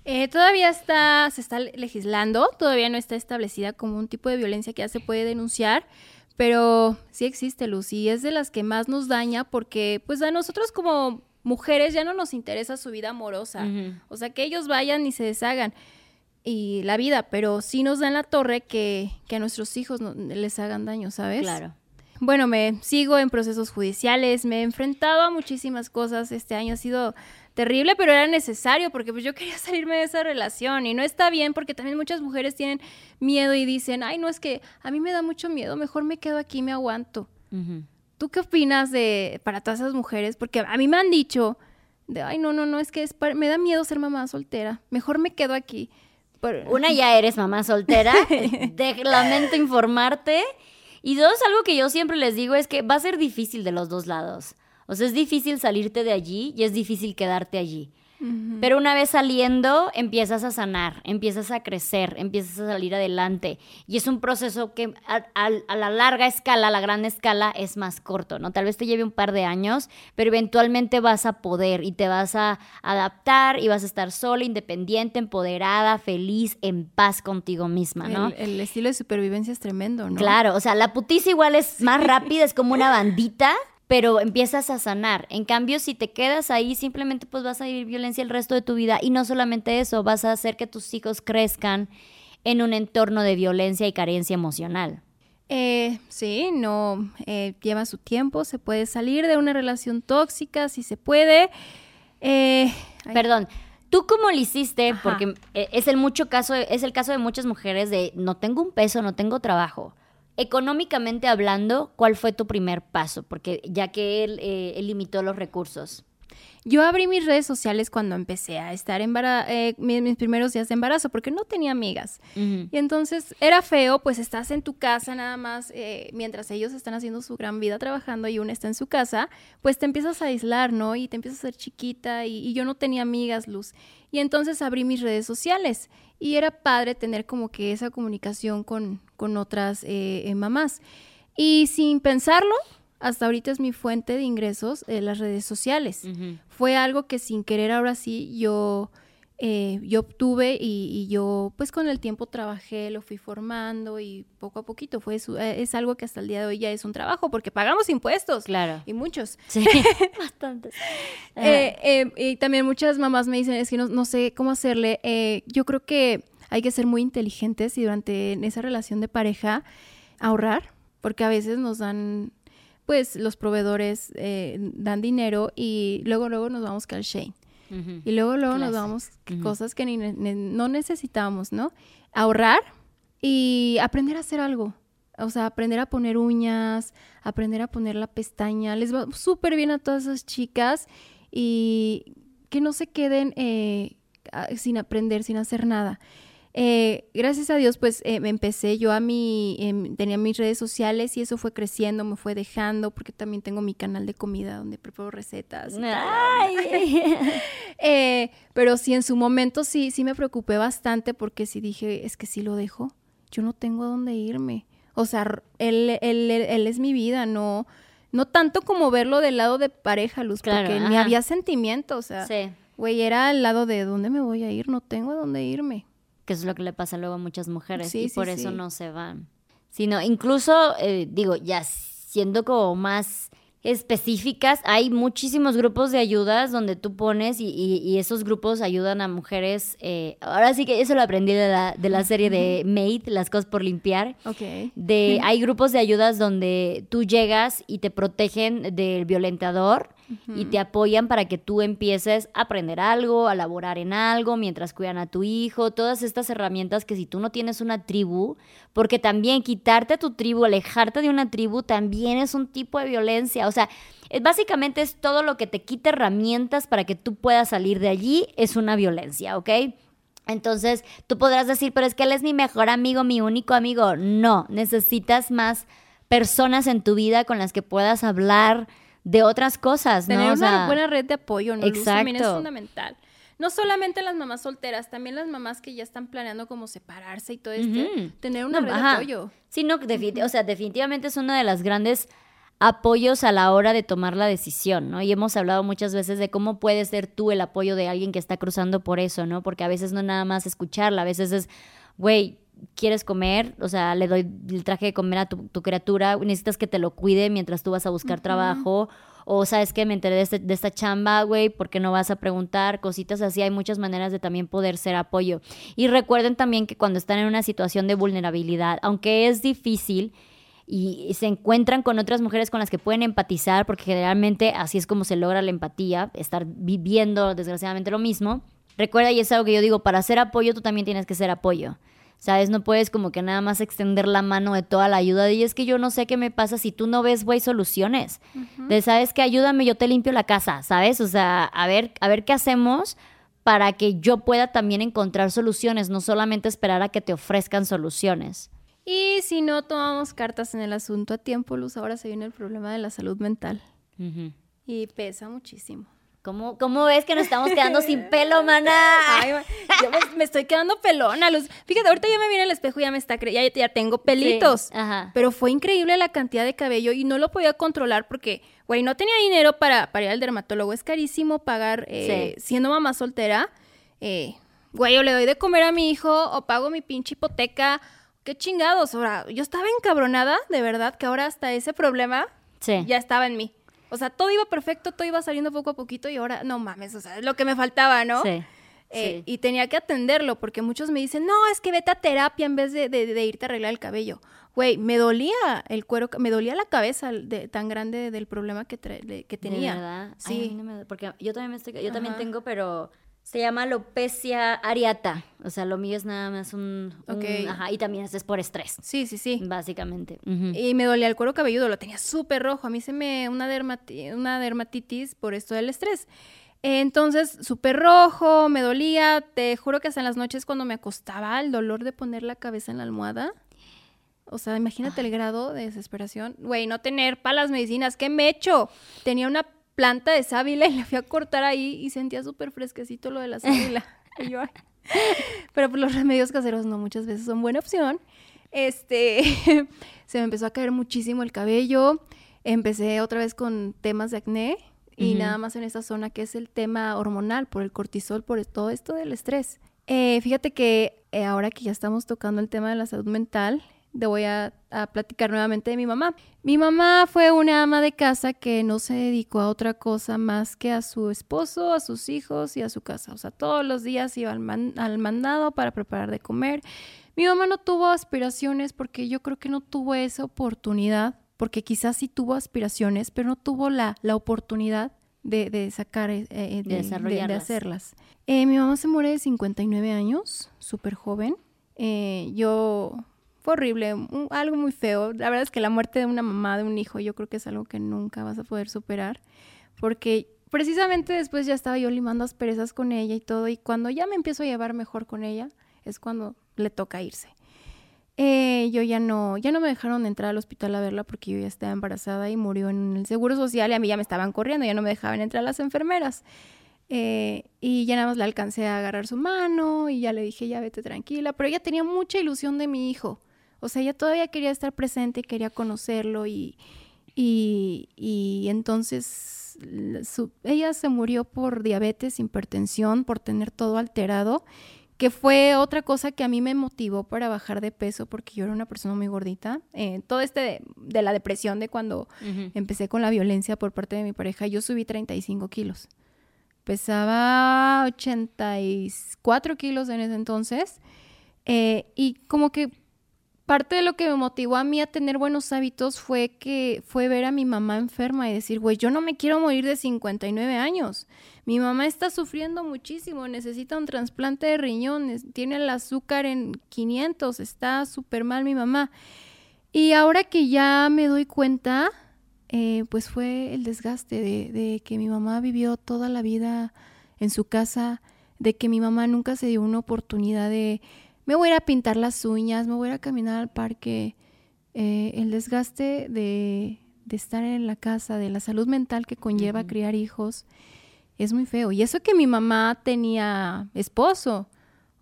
Eh, todavía está, se está legislando, todavía no está establecida como un tipo de violencia que ya se puede denunciar, pero sí existe, Luz, y es de las que más nos daña porque pues a nosotros como mujeres ya no nos interesa su vida amorosa, o sea, que ellos vayan y se deshagan y la vida, pero sí nos da en la torre que, que a nuestros hijos no, les hagan daño, ¿sabes? Claro. Bueno, me sigo en procesos judiciales, me he enfrentado a muchísimas cosas. Este año ha sido terrible, pero era necesario porque pues yo quería salirme de esa relación y no está bien porque también muchas mujeres tienen miedo y dicen, ay, no es que a mí me da mucho miedo, mejor me quedo aquí, me aguanto. ¿Tú qué opinas de para todas esas mujeres? Porque a mí me han dicho, de, ay, no, no, no, es que me da miedo ser mamá soltera, mejor me quedo aquí. Una ya eres mamá soltera, lamento informarte y dos, algo que yo siempre les digo es que va a ser difícil de los dos lados. O sea, es difícil salirte de allí y es difícil quedarte allí. Pero una vez saliendo, empiezas a sanar, empiezas a crecer, empiezas a salir adelante. Y es un proceso que a, la larga escala, a la gran escala, es más corto, ¿no? Tal vez te lleve un par de años, pero eventualmente vas a poder y te vas a adaptar y vas a estar sola, independiente, empoderada, feliz, en paz contigo misma, ¿no? El, el estilo de supervivencia es tremendo, ¿no? Claro, o sea, la putiza igual es más rápida, es como una bandita pero empiezas a sanar. En cambio, si te quedas ahí, simplemente pues vas a vivir violencia el resto de tu vida y no solamente eso, vas a hacer que tus hijos crezcan en un entorno de violencia y carencia emocional. Eh, sí, no, eh, lleva su tiempo, se puede salir de una relación tóxica, si se puede. Eh, Perdón, ¿Tú cómo lo hiciste? Porque eh, es el mucho caso, es el caso de muchas mujeres de no tengo un peso, no tengo trabajo económicamente hablando, ¿cuál fue tu primer paso? Porque ya que él, eh, limitó los recursos. Yo abrí mis redes sociales cuando empecé a estar en eh, mis, primeros días de embarazo, porque no tenía amigas. Y entonces era feo, pues estás en tu casa nada más, eh, mientras ellos están haciendo su gran vida trabajando y uno está en su casa, pues te empiezas a aislar, ¿no? Y te empiezas a ser chiquita y, y yo no tenía amigas, Luz. Y entonces abrí mis redes sociales y era padre tener como que esa comunicación con, con otras eh, mamás. Y sin pensarlo, hasta ahorita es mi fuente de ingresos en las redes sociales. Fue algo que sin querer ahora sí yo eh, yo obtuve y, yo pues con el tiempo trabajé, lo fui formando y poco a poquito fue eh, es algo que hasta el día de hoy ya es un trabajo porque pagamos impuestos. Claro. Y muchos. Sí, bastantes. Eh, y también muchas mamás me dicen, es que no, sé cómo hacerle. yo creo que hay que ser muy inteligentes y durante esa relación de pareja ahorrar, porque a veces nos dan pues los proveedores dan dinero y luego luego nos vamos al Shane. Y luego, luego nos damos cosas que no necesitamos, ¿no? Ahorrar y aprender a hacer algo. O sea, aprender a poner uñas, aprender a poner la pestaña. Les va súper bien a todas esas chicas y que no se queden eh, sin aprender, sin hacer nada. Eh, gracias a Dios, pues eh, empecé yo a mi, em, tenía mis redes sociales y eso fue creciendo, me fue dejando, porque también tengo mi canal de comida donde preparo recetas. eh, pero sí, en su momento sí, sí me preocupé bastante porque sí dije, es que si lo dejo, yo no tengo a dónde irme. O sea, él, él, él, es mi vida, no, no tanto como verlo del lado de pareja, Luz, porque ni había sentimiento, o sea, güey, era al lado de dónde me voy a ir, no tengo a dónde irme que es lo que le pasa luego a muchas mujeres y por eso no se van. Sino incluso, eh, digo, ya siendo como más específicas, hay muchísimos grupos de ayudas donde tú pones y, esos grupos ayudan a mujeres. Eh, ahora sí que eso lo aprendí de la, de la serie de Made, Las cosas por limpiar. Ok. De, hay grupos de ayudas donde tú llegas y te protegen del violentador y te apoyan para que tú empieces a aprender algo, a laborar en algo, mientras cuidan a tu hijo, todas estas herramientas que si tú no tienes una tribu, porque también quitarte a tu tribu, alejarte de una tribu, también es un tipo de violencia, o sea, básicamente es todo lo que te quita herramientas para que tú puedas salir de allí, es una violencia, ¿ok? Entonces, tú podrás decir, pero es que él es mi mejor amigo, mi único amigo. No, necesitas más personas en tu vida con las que puedas hablar de otras cosas, ¿no? Tener una buena red de apoyo, ¿no? Exacto. también es fundamental. No solamente las mamás solteras, también las mamás que ya están planeando como separarse y todo esto. Tener una red de apoyo. Sí, no, o sea, definitivamente es una de las grandes apoyos a la hora de tomar la decisión, ¿no? Y hemos hablado muchas veces de cómo puedes ser tú el apoyo de alguien que está cruzando por eso, ¿no? Porque a veces no nada más escucharla, a veces es, güey, ¿quieres comer? O sea, le doy el traje de comer a tu, criatura, necesitas que te lo cuide mientras tú vas a buscar trabajo, o sabes que me enteré de, este, de esta chamba, güey, ¿por qué no vas a preguntar? Cositas así, hay muchas maneras de también poder ser apoyo. Y recuerden también que cuando están en una situación de vulnerabilidad, aunque es difícil, y se encuentran con otras mujeres con las que pueden empatizar, porque generalmente así es como se logra la empatía, estar viviendo desgraciadamente lo mismo. Recuerda, y es algo que yo digo, para hacer apoyo tú también tienes que ser apoyo. ¿Sabes? No puedes como que nada más extender la mano de toda la ayuda. Y es que yo no sé qué me pasa si tú no ves, güey, soluciones. De, ¿sabes que Ayúdame, yo te limpio la casa, ¿sabes? O sea, a ver, a ver qué hacemos para que yo pueda también encontrar soluciones, no solamente esperar a que te ofrezcan soluciones. Y si no tomamos cartas en el asunto a tiempo, Luz, ahora se viene el problema de la salud mental. Y pesa muchísimo. ¿Cómo, ¿Cómo, ves que nos estamos quedando sin pelo, mana? Ay, yo me, estoy quedando pelona, Luz. Fíjate, ahorita ya me viene el espejo y ya me está ya, ya tengo pelitos. Pero fue increíble la cantidad de cabello y no lo podía controlar porque, güey, no tenía dinero para, para ir al dermatólogo. Es carísimo pagar eh, siendo mamá soltera. Eh, güey, o le doy de comer a mi hijo o pago mi pinche hipoteca qué chingados. Ahora, yo estaba encabronada, de verdad, que ahora hasta ese problema ya estaba en mí. O sea, todo iba perfecto, todo iba saliendo poco a poquito y ahora, no mames, o sea, es lo que me faltaba, ¿no? Sí. Eh, y tenía que atenderlo porque muchos me dicen, no, es que vete a terapia en vez de, irte a arreglar el cabello. Güey, me dolía el cuero, me dolía la cabeza de, tan grande del problema que, que tenía. ¿De verdad? Sí. porque yo también, me estoy, yo también tengo, pero se llama alopecia areata. O sea, lo mío es nada más un, ajá, y también es por estrés. Sí, sí, sí. Básicamente. Y me dolía el cuero cabelludo, lo tenía súper rojo. A mí se me una, una dermatitis por esto del estrés. Entonces, súper rojo, me dolía. Te juro que hasta en las noches cuando me acostaba, el dolor de poner la cabeza en la almohada. O sea, imagínate el grado de desesperación. Güey, no tener para las medicinas. ¿Qué me he hecho? Tenía una planta de sábila y la fui a cortar ahí y sentía súper fresquecito lo de la sábila. Pero pues, los remedios caseros no muchas veces son buena opción. Este, se me empezó a caer muchísimo el cabello. Empecé otra vez con temas de acné y nada más en esa zona que es el tema hormonal, por el cortisol, por todo esto del estrés. Eh, fíjate que eh, ahora que ya estamos tocando el tema de la salud mental, te voy a, platicar nuevamente de mi mamá. Mi mamá fue una ama de casa que no se dedicó a otra cosa más que a su esposo, a sus hijos y a su casa. O sea, todos los días iba al, al mandado para preparar de comer. Mi mamá no tuvo aspiraciones porque yo creo que no tuvo esa oportunidad, porque quizás sí tuvo aspiraciones, pero no tuvo la, la oportunidad de, sacar, eh, eh, de, de, hacerlas. Eh, mi mamá se muere de 59 años, súper joven. yo fue horrible, algo muy feo. La verdad es que la muerte de una mamá, de un hijo, yo creo que es algo que nunca vas a poder superar, porque precisamente después ya estaba yo limando asperezas con ella y todo, y cuando ya me empiezo a llevar mejor con ella, es cuando le toca irse. Eh, yo ya no, ya no me dejaron entrar al hospital a verla porque yo ya estaba embarazada y murió en el Seguro Social y a mí ya me estaban corriendo, ya no me dejaban entrar las enfermeras. Eh, y ya nada más le alcancé a agarrar su mano y ya le dije, ya vete tranquila, pero ella tenía mucha ilusión de mi hijo. O sea, ella todavía quería estar presente y quería conocerlo y, y, entonces ella se murió por diabetes, hipertensión, por tener todo alterado, que fue otra cosa que a mí me motivó para bajar de peso porque yo era una persona muy gordita. Eh, todo este de, la depresión de cuando empecé con la violencia por parte de mi pareja, yo subí 35 kilos. Pesaba 84 kilos en ese entonces. Eh, y como que parte de lo que me motivó a mí a tener buenos hábitos fue que fue ver a mi mamá enferma y decir, güey, yo no me quiero morir de 59 años. Mi mamá está sufriendo muchísimo, necesita un trasplante de riñones, tiene el azúcar en 500, está súper mal mi mamá. Y ahora que ya me doy cuenta, eh, pues fue el desgaste de, de que mi mamá vivió toda la vida en su casa, de que mi mamá nunca se dio una oportunidad de me voy a ir a pintar las uñas, me voy a ir a caminar al parque. Eh, el desgaste de, estar en la casa, de la salud mental que conlleva criar hijos, es muy feo. Y eso que mi mamá tenía esposo.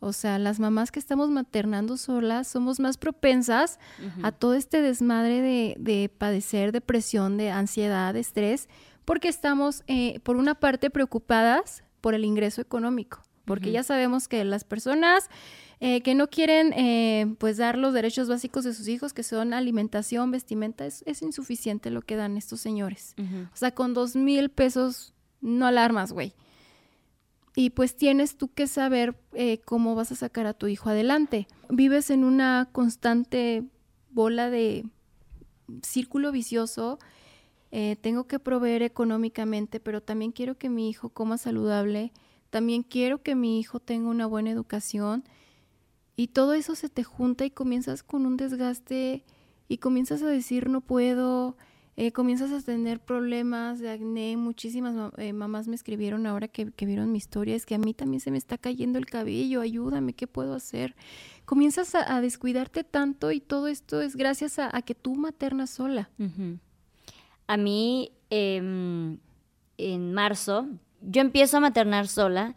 O sea, las mamás que estamos maternando solas somos más propensas a todo este desmadre de, padecer depresión, de ansiedad, de estrés, porque estamos, eh, por una parte, preocupadas por el ingreso económico, porque ya sabemos que las personas eh, que no quieren eh, pues dar los derechos básicos de sus hijos, que son alimentación, vestimenta, es, insuficiente lo que dan estos señores. O sea, con dos mil pesos no alarmas, güey. Y pues tienes tú que saber eh, cómo vas a sacar a tu hijo adelante. Vives en una constante bola de círculo vicioso. tengo que proveer económicamente, pero también quiero que mi hijo coma saludable. También quiero que mi hijo tenga una buena educación y todo eso se te junta y comienzas con un desgaste y comienzas a decir no puedo, eh, comienzas a tener problemas de acné. Muchísimas eh, mamás me escribieron ahora que, vieron mi historia, es que a mí también se me está cayendo el cabello, ayúdame, ¿qué puedo hacer? Comienzas a, descuidarte tanto y todo esto es gracias a, que tú maternas sola. A mí, em, en marzo, yo empiezo a maternar sola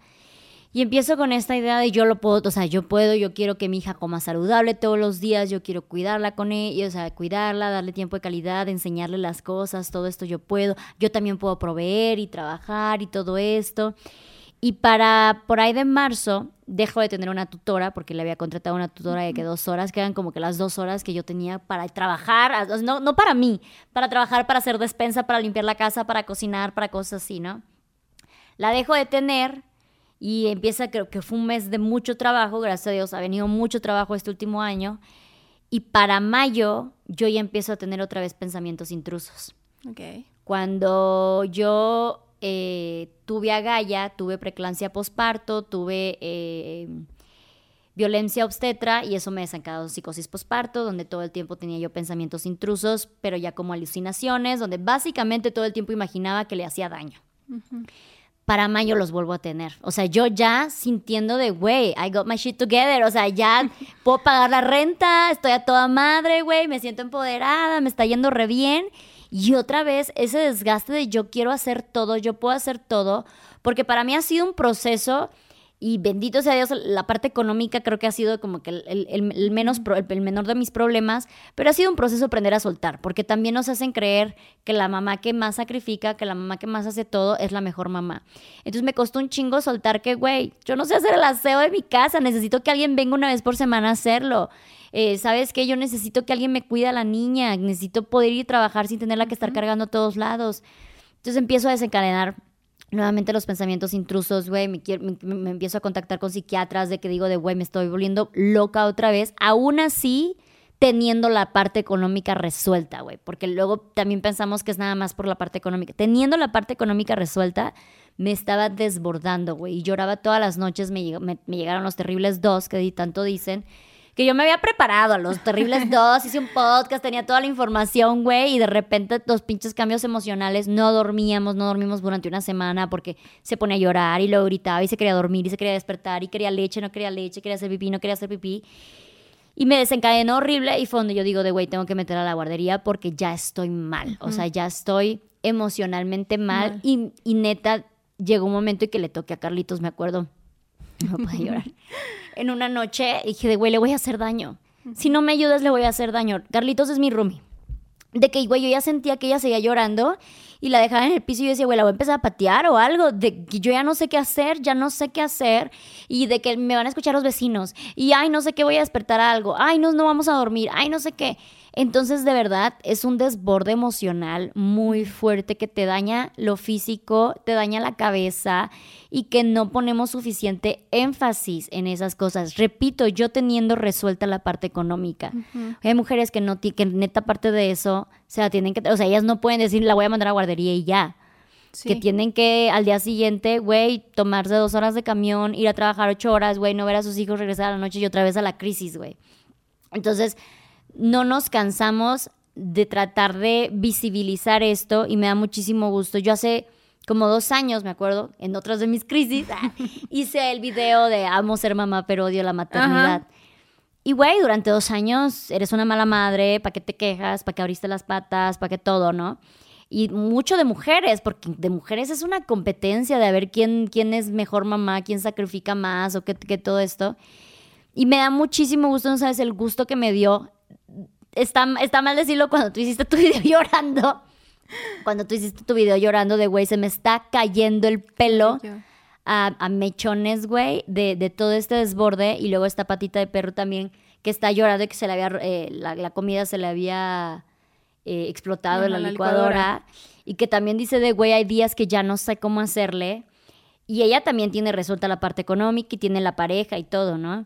y empiezo con esta idea de yo lo puedo, o sea, yo puedo, yo quiero que mi hija coma saludable todos los días, yo quiero cuidarla con ella, o sea, cuidarla, darle tiempo de calidad, enseñarle las cosas, todo esto yo puedo. Yo también puedo proveer y trabajar y todo esto. Y para por ahí de marzo dejo de tener una tutora porque le había contratado una tutora de que dos horas, que eran como que las dos horas que yo tenía para trabajar, no, no para mí, para trabajar, para hacer despensa, para limpiar la casa, para cocinar, para cosas así, ¿no? La dejo de tener y empieza, creo que fue un mes de mucho trabajo, gracias a Dios, ha venido mucho trabajo este último año. Y para mayo yo ya empiezo a tener otra vez pensamientos intrusos. Okay. Cuando yo eh, tuve a Gaia, tuve preclancia posparto, tuve eh, violencia obstetra y eso me desencadenó psicosis posparto, donde todo el tiempo tenía yo pensamientos intrusos, pero ya como alucinaciones, donde básicamente todo el tiempo imaginaba que le hacía daño para mayo los vuelvo a tener. O sea, yo ya sintiendo de, güey, I got my shit together. O sea, ya puedo pagar la renta, estoy a toda madre, güey, me siento empoderada, me está yendo re bien. Y otra vez ese desgaste de yo quiero hacer todo, yo puedo hacer todo, porque para mí ha sido un proceso y bendito sea Dios, la parte económica creo que ha sido como que el, menos el menor de mis problemas, pero ha sido un proceso aprender a soltar, porque también nos hacen creer que la mamá que más sacrifica, que la mamá que más hace todo es la mejor mamá. Entonces me costó un chingo soltar que, güey, yo no sé hacer el aseo de mi casa, necesito que alguien venga una vez por semana a hacerlo. Eh, ¿Sabes qué? Yo necesito que alguien me cuide a la niña, necesito poder ir a trabajar sin tenerla que estar cargando a todos lados. Entonces empiezo a desencadenar nuevamente los pensamientos intrusos, güey, me, me, empiezo a contactar con psiquiatras de que digo de, güey, me estoy volviendo loca otra vez, aún así teniendo la parte económica resuelta, güey, porque luego también pensamos que es nada más por la parte económica. Teniendo la parte económica resuelta, me estaba desbordando, güey, y lloraba todas las noches, me, me, me llegaron los terribles dos que tanto dicen, que yo me había preparado a los terribles dos, hice un podcast, tenía toda la información, güey, y de repente los pinches cambios emocionales, no dormíamos, no dormimos durante una semana porque se ponía a llorar y luego gritaba y se quería dormir y se quería despertar y quería leche, no quería leche, quería hacer pipí, no quería hacer pipí. Y me desencadenó horrible y fue donde yo digo de, güey, tengo que meter a la guardería porque ya estoy mal, o sea, ya estoy emocionalmente mal, Y, y neta llegó un momento y que le toqué a Carlitos, me acuerdo, no puedo llorar en una noche dije de, güey, le voy a hacer daño. Si no me ayudas, le voy a hacer daño. Carlitos es mi roomie. De que, güey, yo ya sentía que ella seguía llorando y la dejaba en el piso y yo decía, güey, la voy a empezar a patear o algo. De que yo ya no sé qué hacer, ya no sé qué hacer. Y de que me van a escuchar los vecinos. Y, ay, no sé qué, voy a despertar algo. Ay, no, no vamos a dormir. Ay, no sé qué. Entonces, de verdad, es un desborde emocional muy fuerte que te daña lo físico, te daña la cabeza y que no ponemos suficiente énfasis en esas cosas. Repito, yo teniendo resuelta la parte económica. Hay mujeres que no que neta parte de eso, o sea, tienen que, o sea, ellas no pueden decir, la voy a mandar a guardería y ya. Que tienen que al día siguiente, güey, tomarse dos horas de camión, ir a trabajar ocho horas, güey, no ver a sus hijos, regresar a la noche y otra vez a la crisis, güey. Entonces, no nos cansamos de tratar de visibilizar esto y me da muchísimo gusto. Yo hace como dos años, me acuerdo, en otras de mis crisis, hice el video de amo ser mamá, pero odio la maternidad. Y, güey, durante dos años eres una mala madre, ¿para qué te quejas? ¿Para qué abriste las patas? ¿Para qué todo, no? Y mucho de mujeres, porque de mujeres es una competencia de a ver quién, quién es mejor mamá, quién sacrifica más o qué, qué todo esto. Y me da muchísimo gusto, no sabes el gusto que me dio está, está mal decirlo cuando tú hiciste tu video llorando. Cuando tú hiciste tu video llorando de, güey, se me está cayendo el pelo a, mechones, güey, de, todo este desborde. Y luego esta patita de perro también que está llorando y que se le había, eh, la, comida se le había eh, explotado en la, licuadora. Y que también dice de, güey, hay días que ya no sé cómo hacerle. Y ella también tiene resuelta la parte económica y tiene la pareja y todo, ¿no?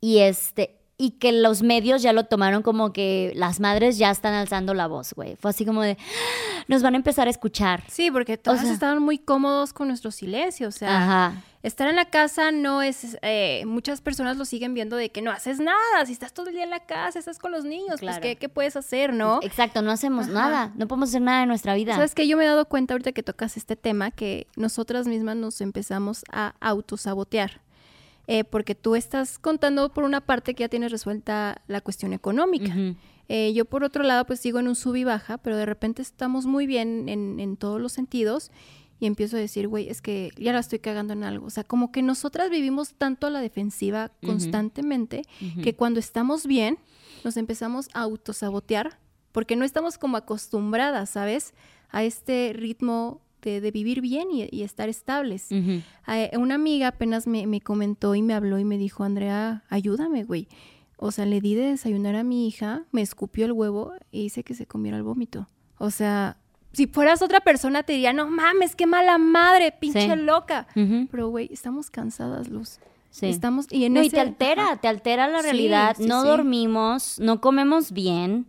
Y este, y que los medios ya lo tomaron como que las madres ya están alzando la voz, güey. Fue así como de, ah, nos van a empezar a escuchar. Sí, porque todos estaban muy cómodos con nuestro silencio, o sea, estar en la casa no es, eh, muchas personas lo siguen viendo de que no haces nada, si estás todo el día en la casa, estás con los niños, pues ¿qué, ¿qué, puedes hacer, no? Exacto, no hacemos nada, no podemos hacer nada en nuestra vida. Sabes que yo me he dado cuenta ahorita que tocas este tema que nosotras mismas nos empezamos a autosabotear. Eh, porque tú estás contando por una parte que ya tienes resuelta la cuestión económica. Eh, yo por otro lado pues sigo en un sub y baja, pero de repente estamos muy bien en, todos los sentidos y empiezo a decir, güey, es que ya la estoy cagando en algo. O sea, como que nosotras vivimos tanto a la defensiva constantemente que cuando estamos bien nos empezamos a autosabotear porque no estamos como acostumbradas, ¿sabes? A este ritmo de, vivir bien y, estar estables. una amiga apenas me, comentó y me habló y me dijo, Andrea, ayúdame, güey. O sea, le di de desayunar a mi hija, me escupió el huevo e hice que se comiera el vómito. O sea, si fueras otra persona te diría, no mames, qué mala madre, pinche loca. Pero, güey, estamos cansadas, Luz. Sí. Estamos, y, en no, y te altera, te altera la realidad. no dormimos, no comemos bien.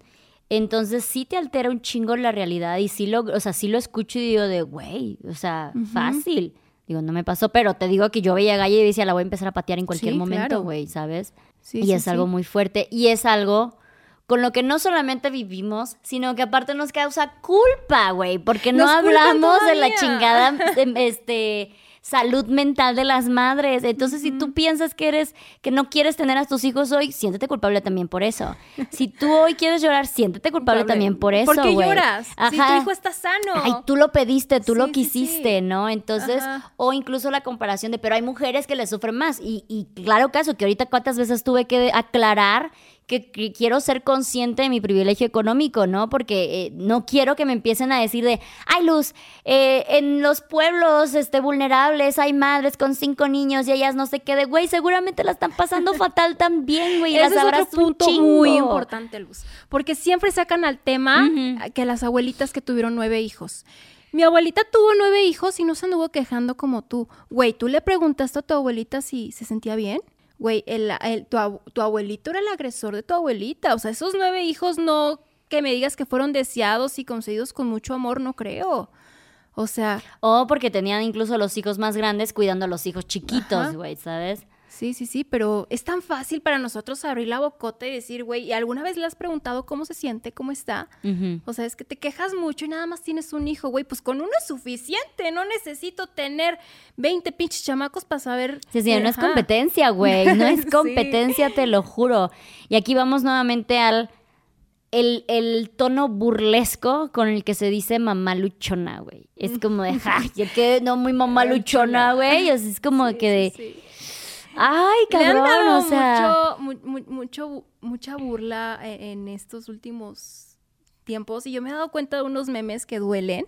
Entonces sí te altera un chingo la realidad y sí lo, o sea, sí lo escucho y digo de, güey, o sea, fácil. Digo, no me pasó, pero te digo que yo veía a Galle y decía, la voy a empezar a patear en cualquier momento, güey, ¿sabes? Sí, y es algo muy fuerte y es algo con lo que no solamente vivimos, sino que aparte nos causa culpa, güey, porque no hablamos de la chingada, este salud mental de las madres. Entonces, si tú piensas que eres, que no quieres tener a tus hijos hoy, siéntete culpable también por eso. Si tú hoy quieres llorar, siéntete culpable también por eso. ¿Por qué lloras? Si tu hijo está sano. Ay, tú lo pediste, tú lo quisiste, ¿no? Entonces, o incluso la comparación de, pero hay mujeres que le sufren más. Y, y claro caso, que ahorita cuántas veces tuve que aclarar que, quiero ser consciente de mi privilegio económico, ¿no? Porque eh, no quiero que me empiecen a decir de, ay Luz, eh, en los pueblos este, vulnerables hay madres con cinco niños y ellas no sé qué de, güey, seguramente la están pasando fatal también, güey. Ese es otro punto muy importante, Luz. Porque siempre sacan al tema que las abuelitas que tuvieron nueve hijos. Mi abuelita tuvo nueve hijos y no se anduvo quejando como tú. Güey, ¿tú le preguntaste a tu abuelita si se sentía bien? Güey, el, tu, abuelito era el agresor de tu abuelita. O sea, esos nueve hijos no que me digas que fueron deseados y concedidos con mucho amor, no creo. O sea. O porque tenían incluso los hijos más grandes cuidando a los hijos chiquitos, güey, ¿sabes? Sí, sí, sí, pero es tan fácil para nosotros abrir la bocota y decir, güey, ¿y alguna vez le has preguntado cómo se siente, cómo está? O sea, es que te quejas mucho y nada más tienes un hijo, güey, pues con uno es suficiente, no necesito tener 20 pinches chamacos para saber. Sí, sí, no es competencia, güey, no es competencia, te lo juro. Y aquí vamos nuevamente al... El, tono burlesco con el que se dice mamá luchona, güey. Es como de, ja, ya que no muy mamá luchona, güey. es como que de Ay, cabrón, o sea. Mucho, mucho, mucha burla e, en estos últimos tiempos. Y yo me he dado cuenta de unos memes que duelen.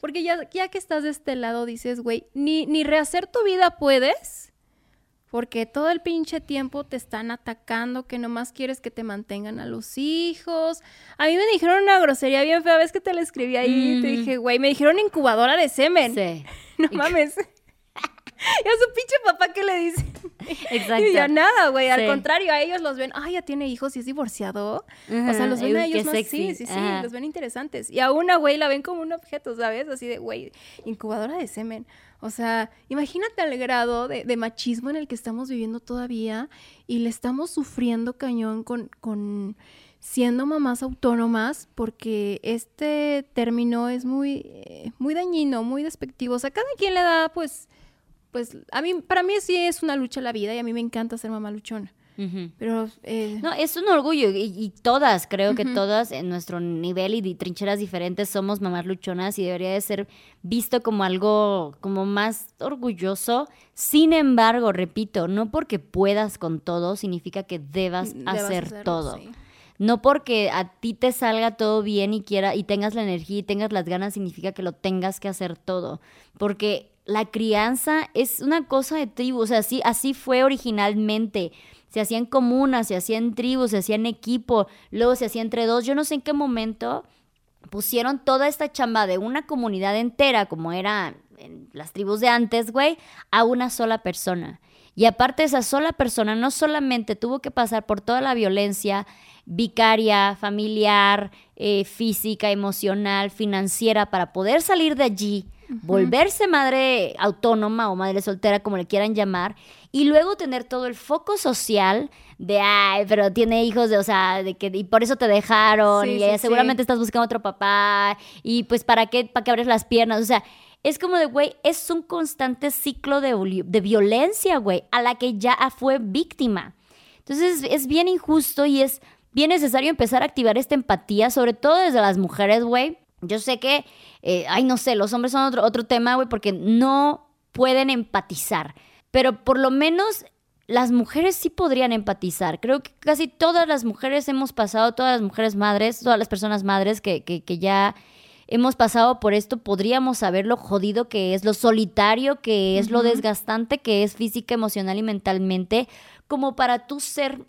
Porque ya, ya que estás de este lado, dices, güey, ni, ni rehacer tu vida puedes. porque todo el pinche tiempo te están atacando, que nomás quieres que te mantengan a los hijos. A mí me dijeron una grosería bien fea, ves que te la escribí ahí, te dije, güey, me dijeron incubadora de semen. Sí. no mames. Y a su pinche papá, ¿qué le dice? Exacto. Y ya nada, güey. Al contrario, a ellos los ven, ay, ya tiene hijos y es divorciado. o sea, los ven a ellos más. Sí, sí, sí. Los ven interesantes. Y a una, güey, la ven como un objeto, ¿sabes? Así de, güey, incubadora de semen. O sea, imagínate el grado de, machismo en el que estamos viviendo todavía y le estamos sufriendo cañón con, con siendo mamás autónomas porque este término es muy, eh, muy dañino, muy despectivo. O sea, cada quien le da, pues, pues, a mí, para mí sí es una lucha la vida y a mí me encanta ser mamá luchona. Pero... Eh, no, es un orgullo y, todas, creo que todas en nuestro nivel y de trincheras diferentes somos mamás luchonas y debería de ser visto como algo como más orgulloso. Sin embargo, repito, no porque puedas con todo significa que debas, hacer todo. No porque a ti te salga todo bien y quiera y tengas la energía y tengas las ganas significa que lo tengas que hacer todo, porque la crianza es una cosa de tribu, o sea, así, así fue originalmente se hacían comunas, se hacían tribus, se hacían equipo, luego se hacía entre dos. Yo no sé en qué momento pusieron toda esta chamba de una comunidad entera, como era las tribus de antes, güey, a una sola persona. Y aparte esa sola persona no solamente tuvo que pasar por toda la violencia vicaria, familiar, eh, física, emocional, financiera, para poder salir de allí, volverse madre autónoma o madre soltera, como le quieran llamar, y luego tener todo el foco social de, ay, pero tiene hijos, de, o sea, de que, y por eso te dejaron, y seguramente estás buscando otro papá, y pues, ¿para qué, para qué abres las piernas? O sea, es como de, güey, es un constante ciclo de, de violencia, güey, a la que ya fue víctima. Entonces, es bien injusto y es bien necesario empezar a activar esta empatía, sobre todo desde las mujeres, güey. Yo sé que, eh, ay, no sé, los hombres son otro, otro tema, güey, porque no pueden empatizar pero por lo menos las mujeres sí podrían empatizar. Creo que casi todas las mujeres hemos pasado, todas las mujeres madres, todas las personas madres que, que, ya hemos pasado por esto, podríamos saber lo jodido que es, lo solitario que es, lo desgastante que es física, emocional y mentalmente, como para tú ser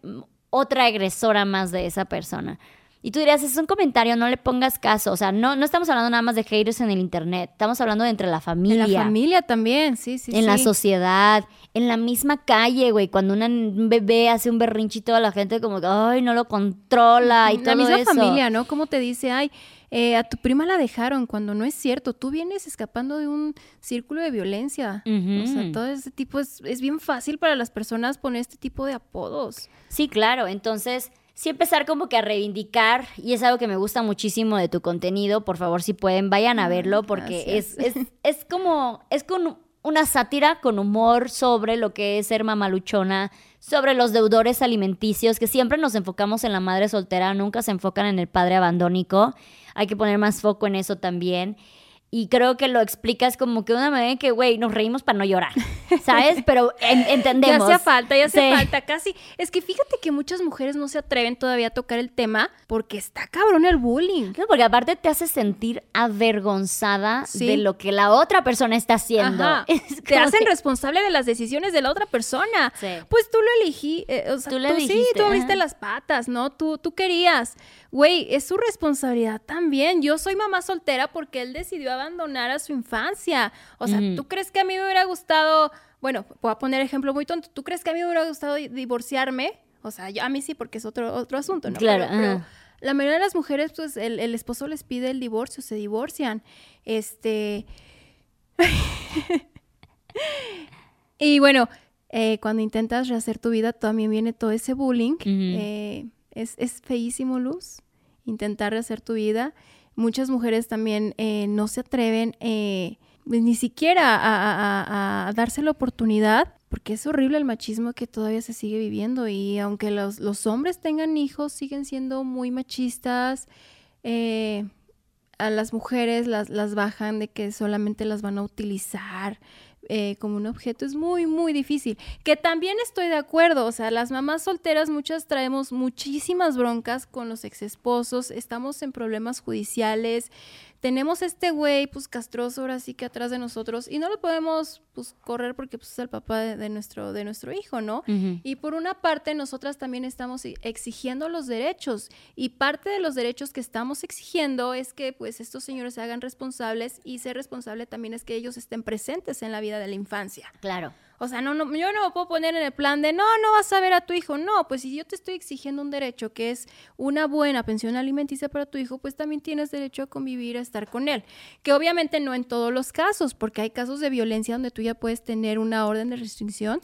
otra agresora más de esa persona. Y tú dirías, es un comentario, no le pongas caso. O sea, no, no estamos hablando nada más de haters en el internet. Estamos hablando de entre la familia. En la familia también, sí, sí. En la sociedad, en la misma calle, güey. Cuando un bebé hace un berrinchito a la gente como que, ay, no lo controla y todo eso. La misma familia, ¿no? Como te dice, ay, eh, a tu prima la dejaron cuando no es cierto. Tú vienes escapando de un círculo de violencia. O sea, todo ese tipo es, es bien fácil para las personas poner este tipo de apodos. Sí, claro. Entonces sí empezar como que a reivindicar, y es algo que me gusta muchísimo de tu contenido, por favor si pueden, vayan a verlo, porque es, es, es, como, es con una sátira con humor sobre lo que es ser mamaluchona, sobre los deudores alimenticios, que siempre nos enfocamos en la madre soltera, nunca se enfocan en el padre abandónico, hay que poner más foco en eso también. Y creo que lo explicas como que una manera que, güey, nos reímos para no llorar, ¿sabes? Pero entendemos. Ya hace falta, ya hace falta, casi. Es que fíjate que muchas mujeres no se atreven todavía a tocar el tema porque está cabrón el bullying. No, porque aparte te hace sentir avergonzada de lo que la otra persona está haciendo. Te hacen responsable de las decisiones de la otra persona. Pues tú lo elegí, eh, o sea, tú, le sí, tú abriste las patas, ¿no? Tú, tú querías. Güey, es su responsabilidad también. Yo soy mamá soltera porque él decidió abandonar a su infancia. O sea, ¿tú crees que a mí me hubiera gustado, bueno, voy a poner ejemplo muy tonto, ¿tú crees que a mí me hubiera gustado divorciarme? O sea, yo, a mí sí, porque es otro, otro asunto, ¿no? Claro. Pero, la mayoría de las mujeres, pues, el, el esposo les pide el divorcio, se divorcian. Este... y bueno, eh, cuando intentas rehacer tu vida, también viene todo ese bullying. eh, es, es, feísimo, Luz, intentar rehacer tu vida muchas mujeres también eh, no se atreven eh, ni siquiera a, darse la oportunidad, porque es horrible el machismo que todavía se sigue viviendo y aunque los, los hombres tengan hijos, siguen siendo muy machistas. Eh, a las mujeres las, las bajan de que solamente las van a utilizar, eh, como un objeto es muy, muy difícil. Que también estoy de acuerdo, o sea, las mamás solteras muchas traemos muchísimas broncas con los ex esposos, estamos en problemas judiciales, tenemos este güey, pues castroso ahora sí que atrás de nosotros y no lo podemos, pues, correr porque pues, es el papá de, nuestro, de nuestro hijo, ¿no? Y por una parte, nosotras también estamos exigiendo los derechos y parte de los derechos que estamos exigiendo es que, pues, estos señores se hagan responsables y ser responsable también es que ellos estén presentes en la vida de la infancia. Claro. O sea, no, no, yo no me puedo poner en el plan de, no, no vas a ver a tu hijo. No, pues si yo te estoy exigiendo un derecho que es una buena pensión alimenticia para tu hijo, pues también tienes derecho a convivir, a estar con él. Que obviamente no en todos los casos, porque hay casos de violencia donde tú ya puedes tener una orden de restricción.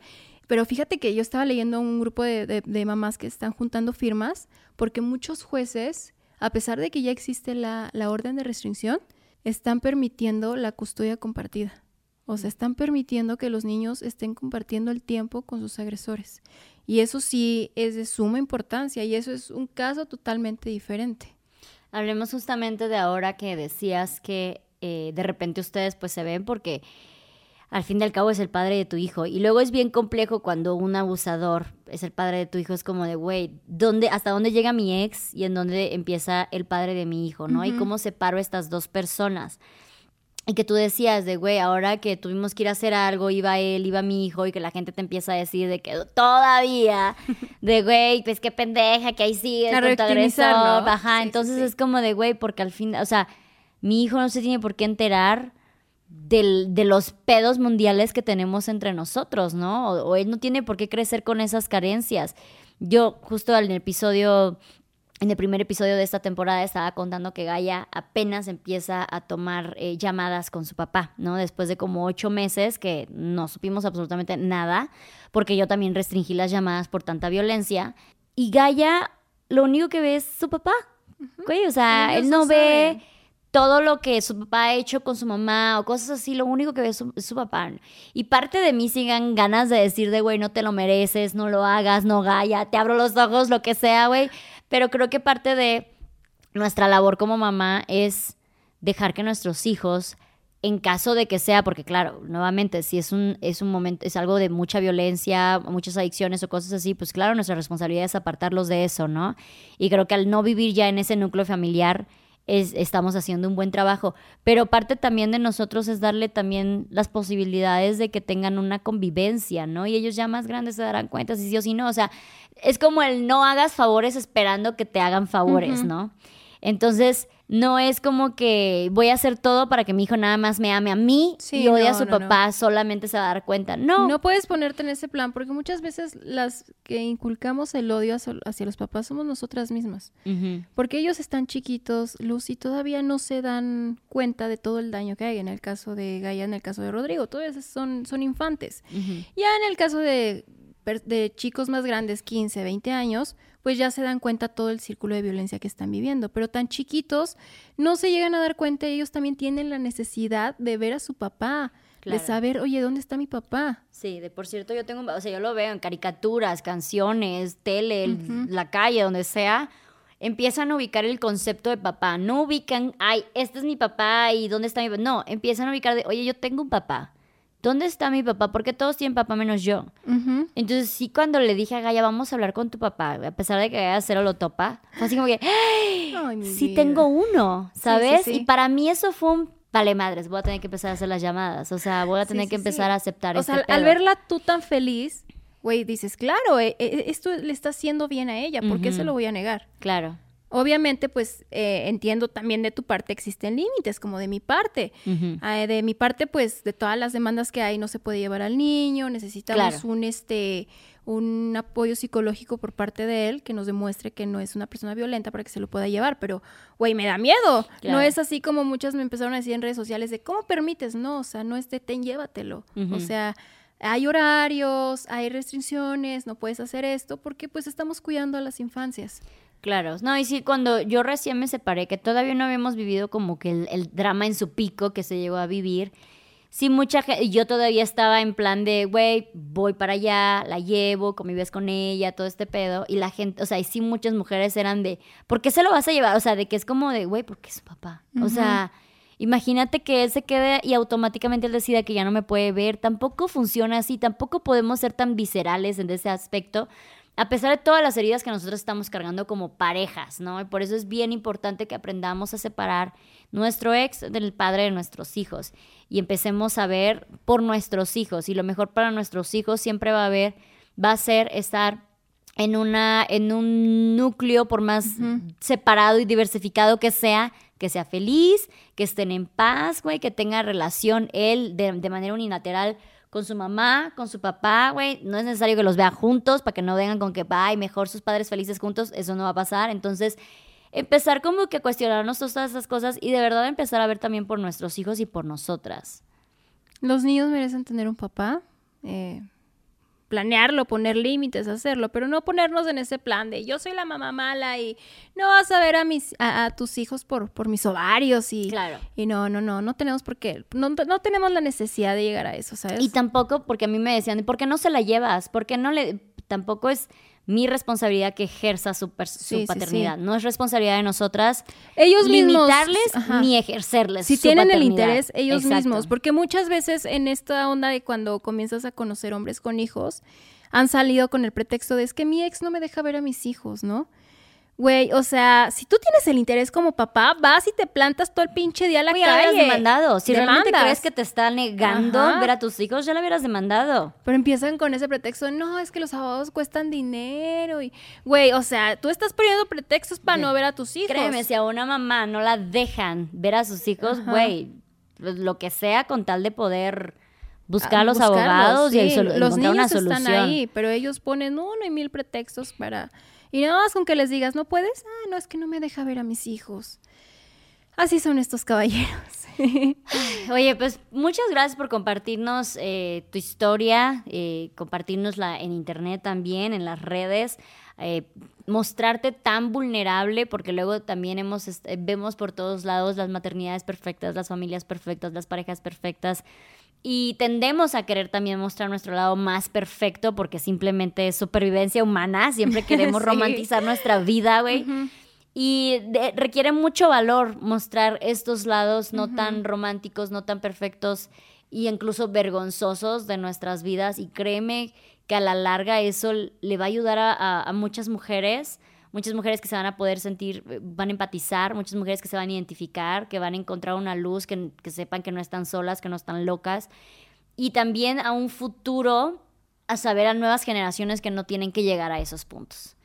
Pero fíjate que yo estaba leyendo un grupo de, mamás que están juntando firmas, porque muchos jueces, a pesar de que ya existe la, la orden de restricción, están permitiendo la custodia compartida. O sea, están permitiendo que los niños estén compartiendo el tiempo con sus agresores. Y eso sí es de suma importancia y eso es un caso totalmente diferente. Hablemos justamente de ahora que decías que eh, de repente ustedes pues se ven porque al fin y al cabo es el padre de tu hijo. Y luego es bien complejo cuando un abusador es el padre de tu hijo. Es como de, güey, ¿dónde, ¿hasta dónde llega mi ex y en dónde empieza el padre de mi hijo? ¿no? Y cómo separo estas dos personas. Y que tú decías de, güey, ahora que tuvimos que ir a hacer algo, iba él, iba mi hijo, y que la gente te empieza a decir de que todavía, de, güey, pues qué pendeja, que ahí sigue con tu agresor. Ajá, entonces es como de, güey, porque al fin, o sea, mi hijo no se tiene por qué enterar del, de los pedos mundiales que tenemos entre nosotros, ¿no? O, o él no tiene por qué crecer con esas carencias. Yo justo en el episodio en el primer episodio de esta temporada estaba contando que Gaia apenas empieza a tomar eh, llamadas con su papá, ¿no? Después de como ocho meses que no supimos absolutamente nada, porque yo también restringí las llamadas por tanta violencia. Y Gaia lo único que ve es su papá. o sea, él no ve todo lo que su papá ha hecho con su mamá o cosas así, lo único que ve es su, papá. Y parte de mí sigan ganas de decir de, güey, no te lo mereces, no lo hagas, no Gaia, te abro los ojos, lo que sea, güey. Pero creo que parte de nuestra labor como mamá es dejar que nuestros hijos, en caso de que sea, porque claro, nuevamente, si es un, es un momento, es algo de mucha violencia, muchas adicciones o cosas así, pues claro, nuestra responsabilidad es apartarlos de eso, ¿no? Y creo que al no vivir ya en ese núcleo familiar, es, estamos haciendo un buen trabajo. Pero parte también de nosotros es darle también las posibilidades de que tengan una convivencia, ¿no? Y ellos ya más grandes se darán cuenta si sí o si no. O sea, es como el no hagas favores esperando que te hagan favores, ¿no? Entonces, no es como que voy a hacer todo para que mi hijo nada más me ame a mí y odie a su papá, solamente se va a dar cuenta. No. No puedes ponerte en ese plan, porque muchas veces las que inculcamos el odio hacia los papás somos nosotras mismas. Porque ellos están chiquitos, Lucy, todavía no se dan cuenta de todo el daño que hay. En el caso de Gaia, en el caso de Rodrigo, todavía son, son infantes. Ya en el caso de de chicos más grandes, 15, 20 años, pues ya se dan cuenta todo el círculo de violencia que están viviendo. Pero tan chiquitos no se llegan a dar cuenta, ellos también tienen la necesidad de ver a su papá, de saber, oye, ¿dónde está mi papá? Sí, de por cierto, yo tengo, o sea, yo lo veo en caricaturas, canciones, tele, la calle, donde sea. Empiezan a ubicar el concepto de papá. No ubican, ay, este es mi papá y dónde está mi papá. No, empiezan a ubicar de, oye, yo tengo un papá ¿dónde está mi papá? Porque todos tienen papá menos yo. Entonces sí, cuando le dije a Gaia, vamos a hablar con tu papá, a pesar de que Gaia cero lo topa, fue así como que, ¡Ay, sí tengo uno, ¿sabes? Y para mí eso fue un, vale madres, voy a tener que empezar a hacer las llamadas, o sea, voy a tener que empezar a aceptar. O sea, al verla tú tan feliz, güey, dices, claro, eh, eh, esto le está haciendo bien a ella, ¿por qué se lo voy a negar? Claro. Obviamente, pues eh, entiendo también de tu parte existen límites, como de mi parte. Ah, de mi parte, pues de todas las demandas que hay, no se puede llevar al niño, necesitamos un este un apoyo psicológico por parte de él que nos demuestre que no es una persona violenta para que se lo pueda llevar, pero güey, me da miedo. No es así como muchas me empezaron a decir en redes sociales de cómo permites, no, o sea, no es de ten, llévatelo. O sea, hay horarios, hay restricciones, no puedes hacer esto porque pues estamos cuidando a las infancias. Claro, no, y sí, cuando yo recién me separé, que todavía no habíamos vivido como que el, drama en su pico que se llegó a vivir, sí, mucha gente, yo todavía estaba en plan de, güey, voy para allá, la llevo, convives con ella, todo este pedo, y la gente, o sea, y sí muchas mujeres eran de, ¿por qué se lo vas a llevar? O sea, de que es como de, güey, porque es su papá. O sea, imagínate que él se quede y automáticamente él decida que ya no me puede ver, tampoco funciona así, tampoco podemos ser tan viscerales en ese aspecto a pesar de todas las heridas que nosotros estamos cargando como parejas, ¿no? Y por eso es bien importante que aprendamos a separar nuestro ex del padre de nuestros hijos y empecemos a ver por nuestros hijos. Y lo mejor para nuestros hijos siempre va a haber, va a ser estar en una, en un núcleo, por más separado y diversificado que sea, que sea feliz, que estén en paz, güey, que tenga relación él de, de manera unilateral con su mamá, con su papá, güey. No es necesario que los vea juntos para que no vengan con que, ay, mejor sus padres felices juntos. Eso no va a pasar. Entonces, empezar como que a cuestionarnos todas esas cosas y de verdad empezar a ver también por nuestros hijos y por nosotras. Los niños merecen tener un papá. Eh, planearlo, poner límites, hacerlo, pero no ponernos en ese plan de yo soy la mamá mala y no vas a ver a mis a, tus hijos por, por mis ovarios y, claro. y no, no, no, no tenemos por qué, no, no tenemos la necesidad de llegar a eso, ¿sabes? Y tampoco porque a mí me decían, ¿por qué no se la llevas? ¿Por qué no le tampoco es mi responsabilidad que ejerza su, paternidad. No es responsabilidad de nosotras ellos limitarles ni ejercerles. Si tienen el interés, ellos mismos. Porque muchas veces en esta onda de cuando comienzas a conocer hombres con hijos, han salido con el pretexto de es que mi ex no me deja ver a mis hijos, ¿no? Güey, o sea, si tú tienes el interés como papá, vas y te plantas todo el pinche día a la calle. Ya hubieras demandado. Si realmente crees que te está negando ver a tus hijos, ya la hubieras demandado. Pero empiezan con ese pretexto, no, es que los abogados cuestan dinero y... Güey, o sea, tú estás poniendo pretextos para no ver a tus hijos. Créeme, si a una mamá no la dejan ver a sus hijos, güey, pues, lo que sea con tal de poder buscar a ah, los abogados y los niños una solución. están ahí, pero ellos ponen uno y mil pretextos para y nada más con que les digas, ¿no puedes? Ah, no, es que no me deja ver a mis hijos. Así son estos caballeros. Oye, pues muchas gracias por compartirnos eh, tu historia, eh, compartirnosla en internet también, en las redes, eh, mostrarte tan vulnerable, porque luego también hemos, vemos por todos lados las maternidades perfectas, las familias perfectas, las parejas perfectas. Y tendemos a querer también mostrar nuestro lado más perfecto porque simplemente es supervivencia humana. Siempre queremos romantizar nuestra vida, güey. Y requiere mucho valor mostrar estos lados no tan románticos, no tan perfectos y incluso vergonzosos de nuestras vidas. Y créeme que a la larga eso le va a ayudar a muchas mujeres muchas mujeres que se van a poder sentir, eh, van a empatizar, muchas mujeres que se van a identificar, que van a encontrar una luz, que, que sepan que no están solas, que no están locas. Y también a un futuro, a saber a nuevas generaciones que no tienen que llegar a esos puntos.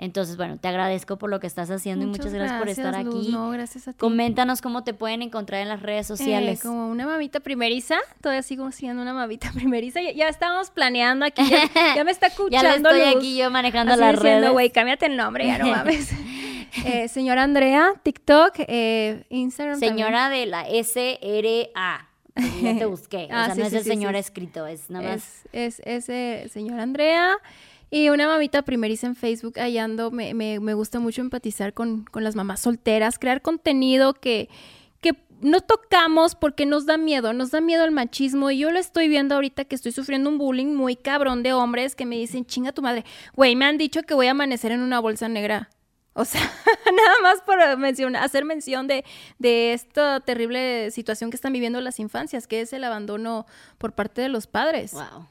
Entonces, bueno, te agradezco por lo que estás haciendo y muchas gracias, por estar aquí. No, gracias a ti. Coméntanos cómo te pueden encontrar en las redes eh, sociales. como una mamita primeriza, todavía sigo siendo una mamita primeriza. Ya, estamos planeando aquí, ya, me está escuchando. ya estoy aquí yo manejando las redes. güey, cámbiate el nombre, ya no mames. eh, señora Andrea, TikTok, eh, Instagram. Señora de la SRA. Ya te busqué. o ah, sea, no es el señor escrito, es nada más. Es, es, es señora Andrea. Y una mamita primeriza en Facebook hallando, me, me, me gusta mucho empatizar con, con, las mamás solteras, crear contenido que, que no tocamos porque nos da miedo, nos da miedo el machismo. Y yo lo estoy viendo ahorita que estoy sufriendo un bullying muy cabrón de hombres que me dicen, chinga tu madre, güey, me han dicho que voy a amanecer en una bolsa negra. O sea, nada más por mencionar, hacer mención de, de esta terrible situación que están viviendo las infancias, que es el abandono por parte de los padres. Wow.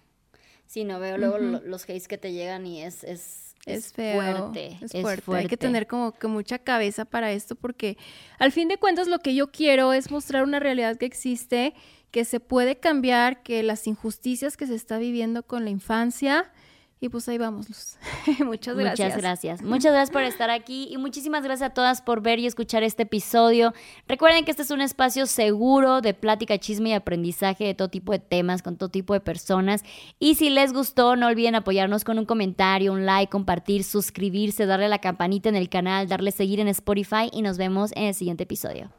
Sí, no veo luego los hates que te llegan y es, es, es, fuerte, es, fuerte. Hay que tener como que mucha cabeza para esto porque al fin de cuentas lo que yo quiero es mostrar una realidad que existe, que se puede cambiar, que las injusticias que se está viviendo con la infancia y pues ahí vamos, Muchas gracias. Muchas gracias. Muchas gracias por estar aquí y muchísimas gracias a todas por ver y escuchar este episodio. Recuerden que este es un espacio seguro de plática, chisme y aprendizaje de todo tipo de temas, con todo tipo de personas. Y si les gustó, no olviden apoyarnos con un comentario, un like, compartir, suscribirse, darle a la campanita en el canal, darle seguir en Spotify y nos vemos en el siguiente episodio.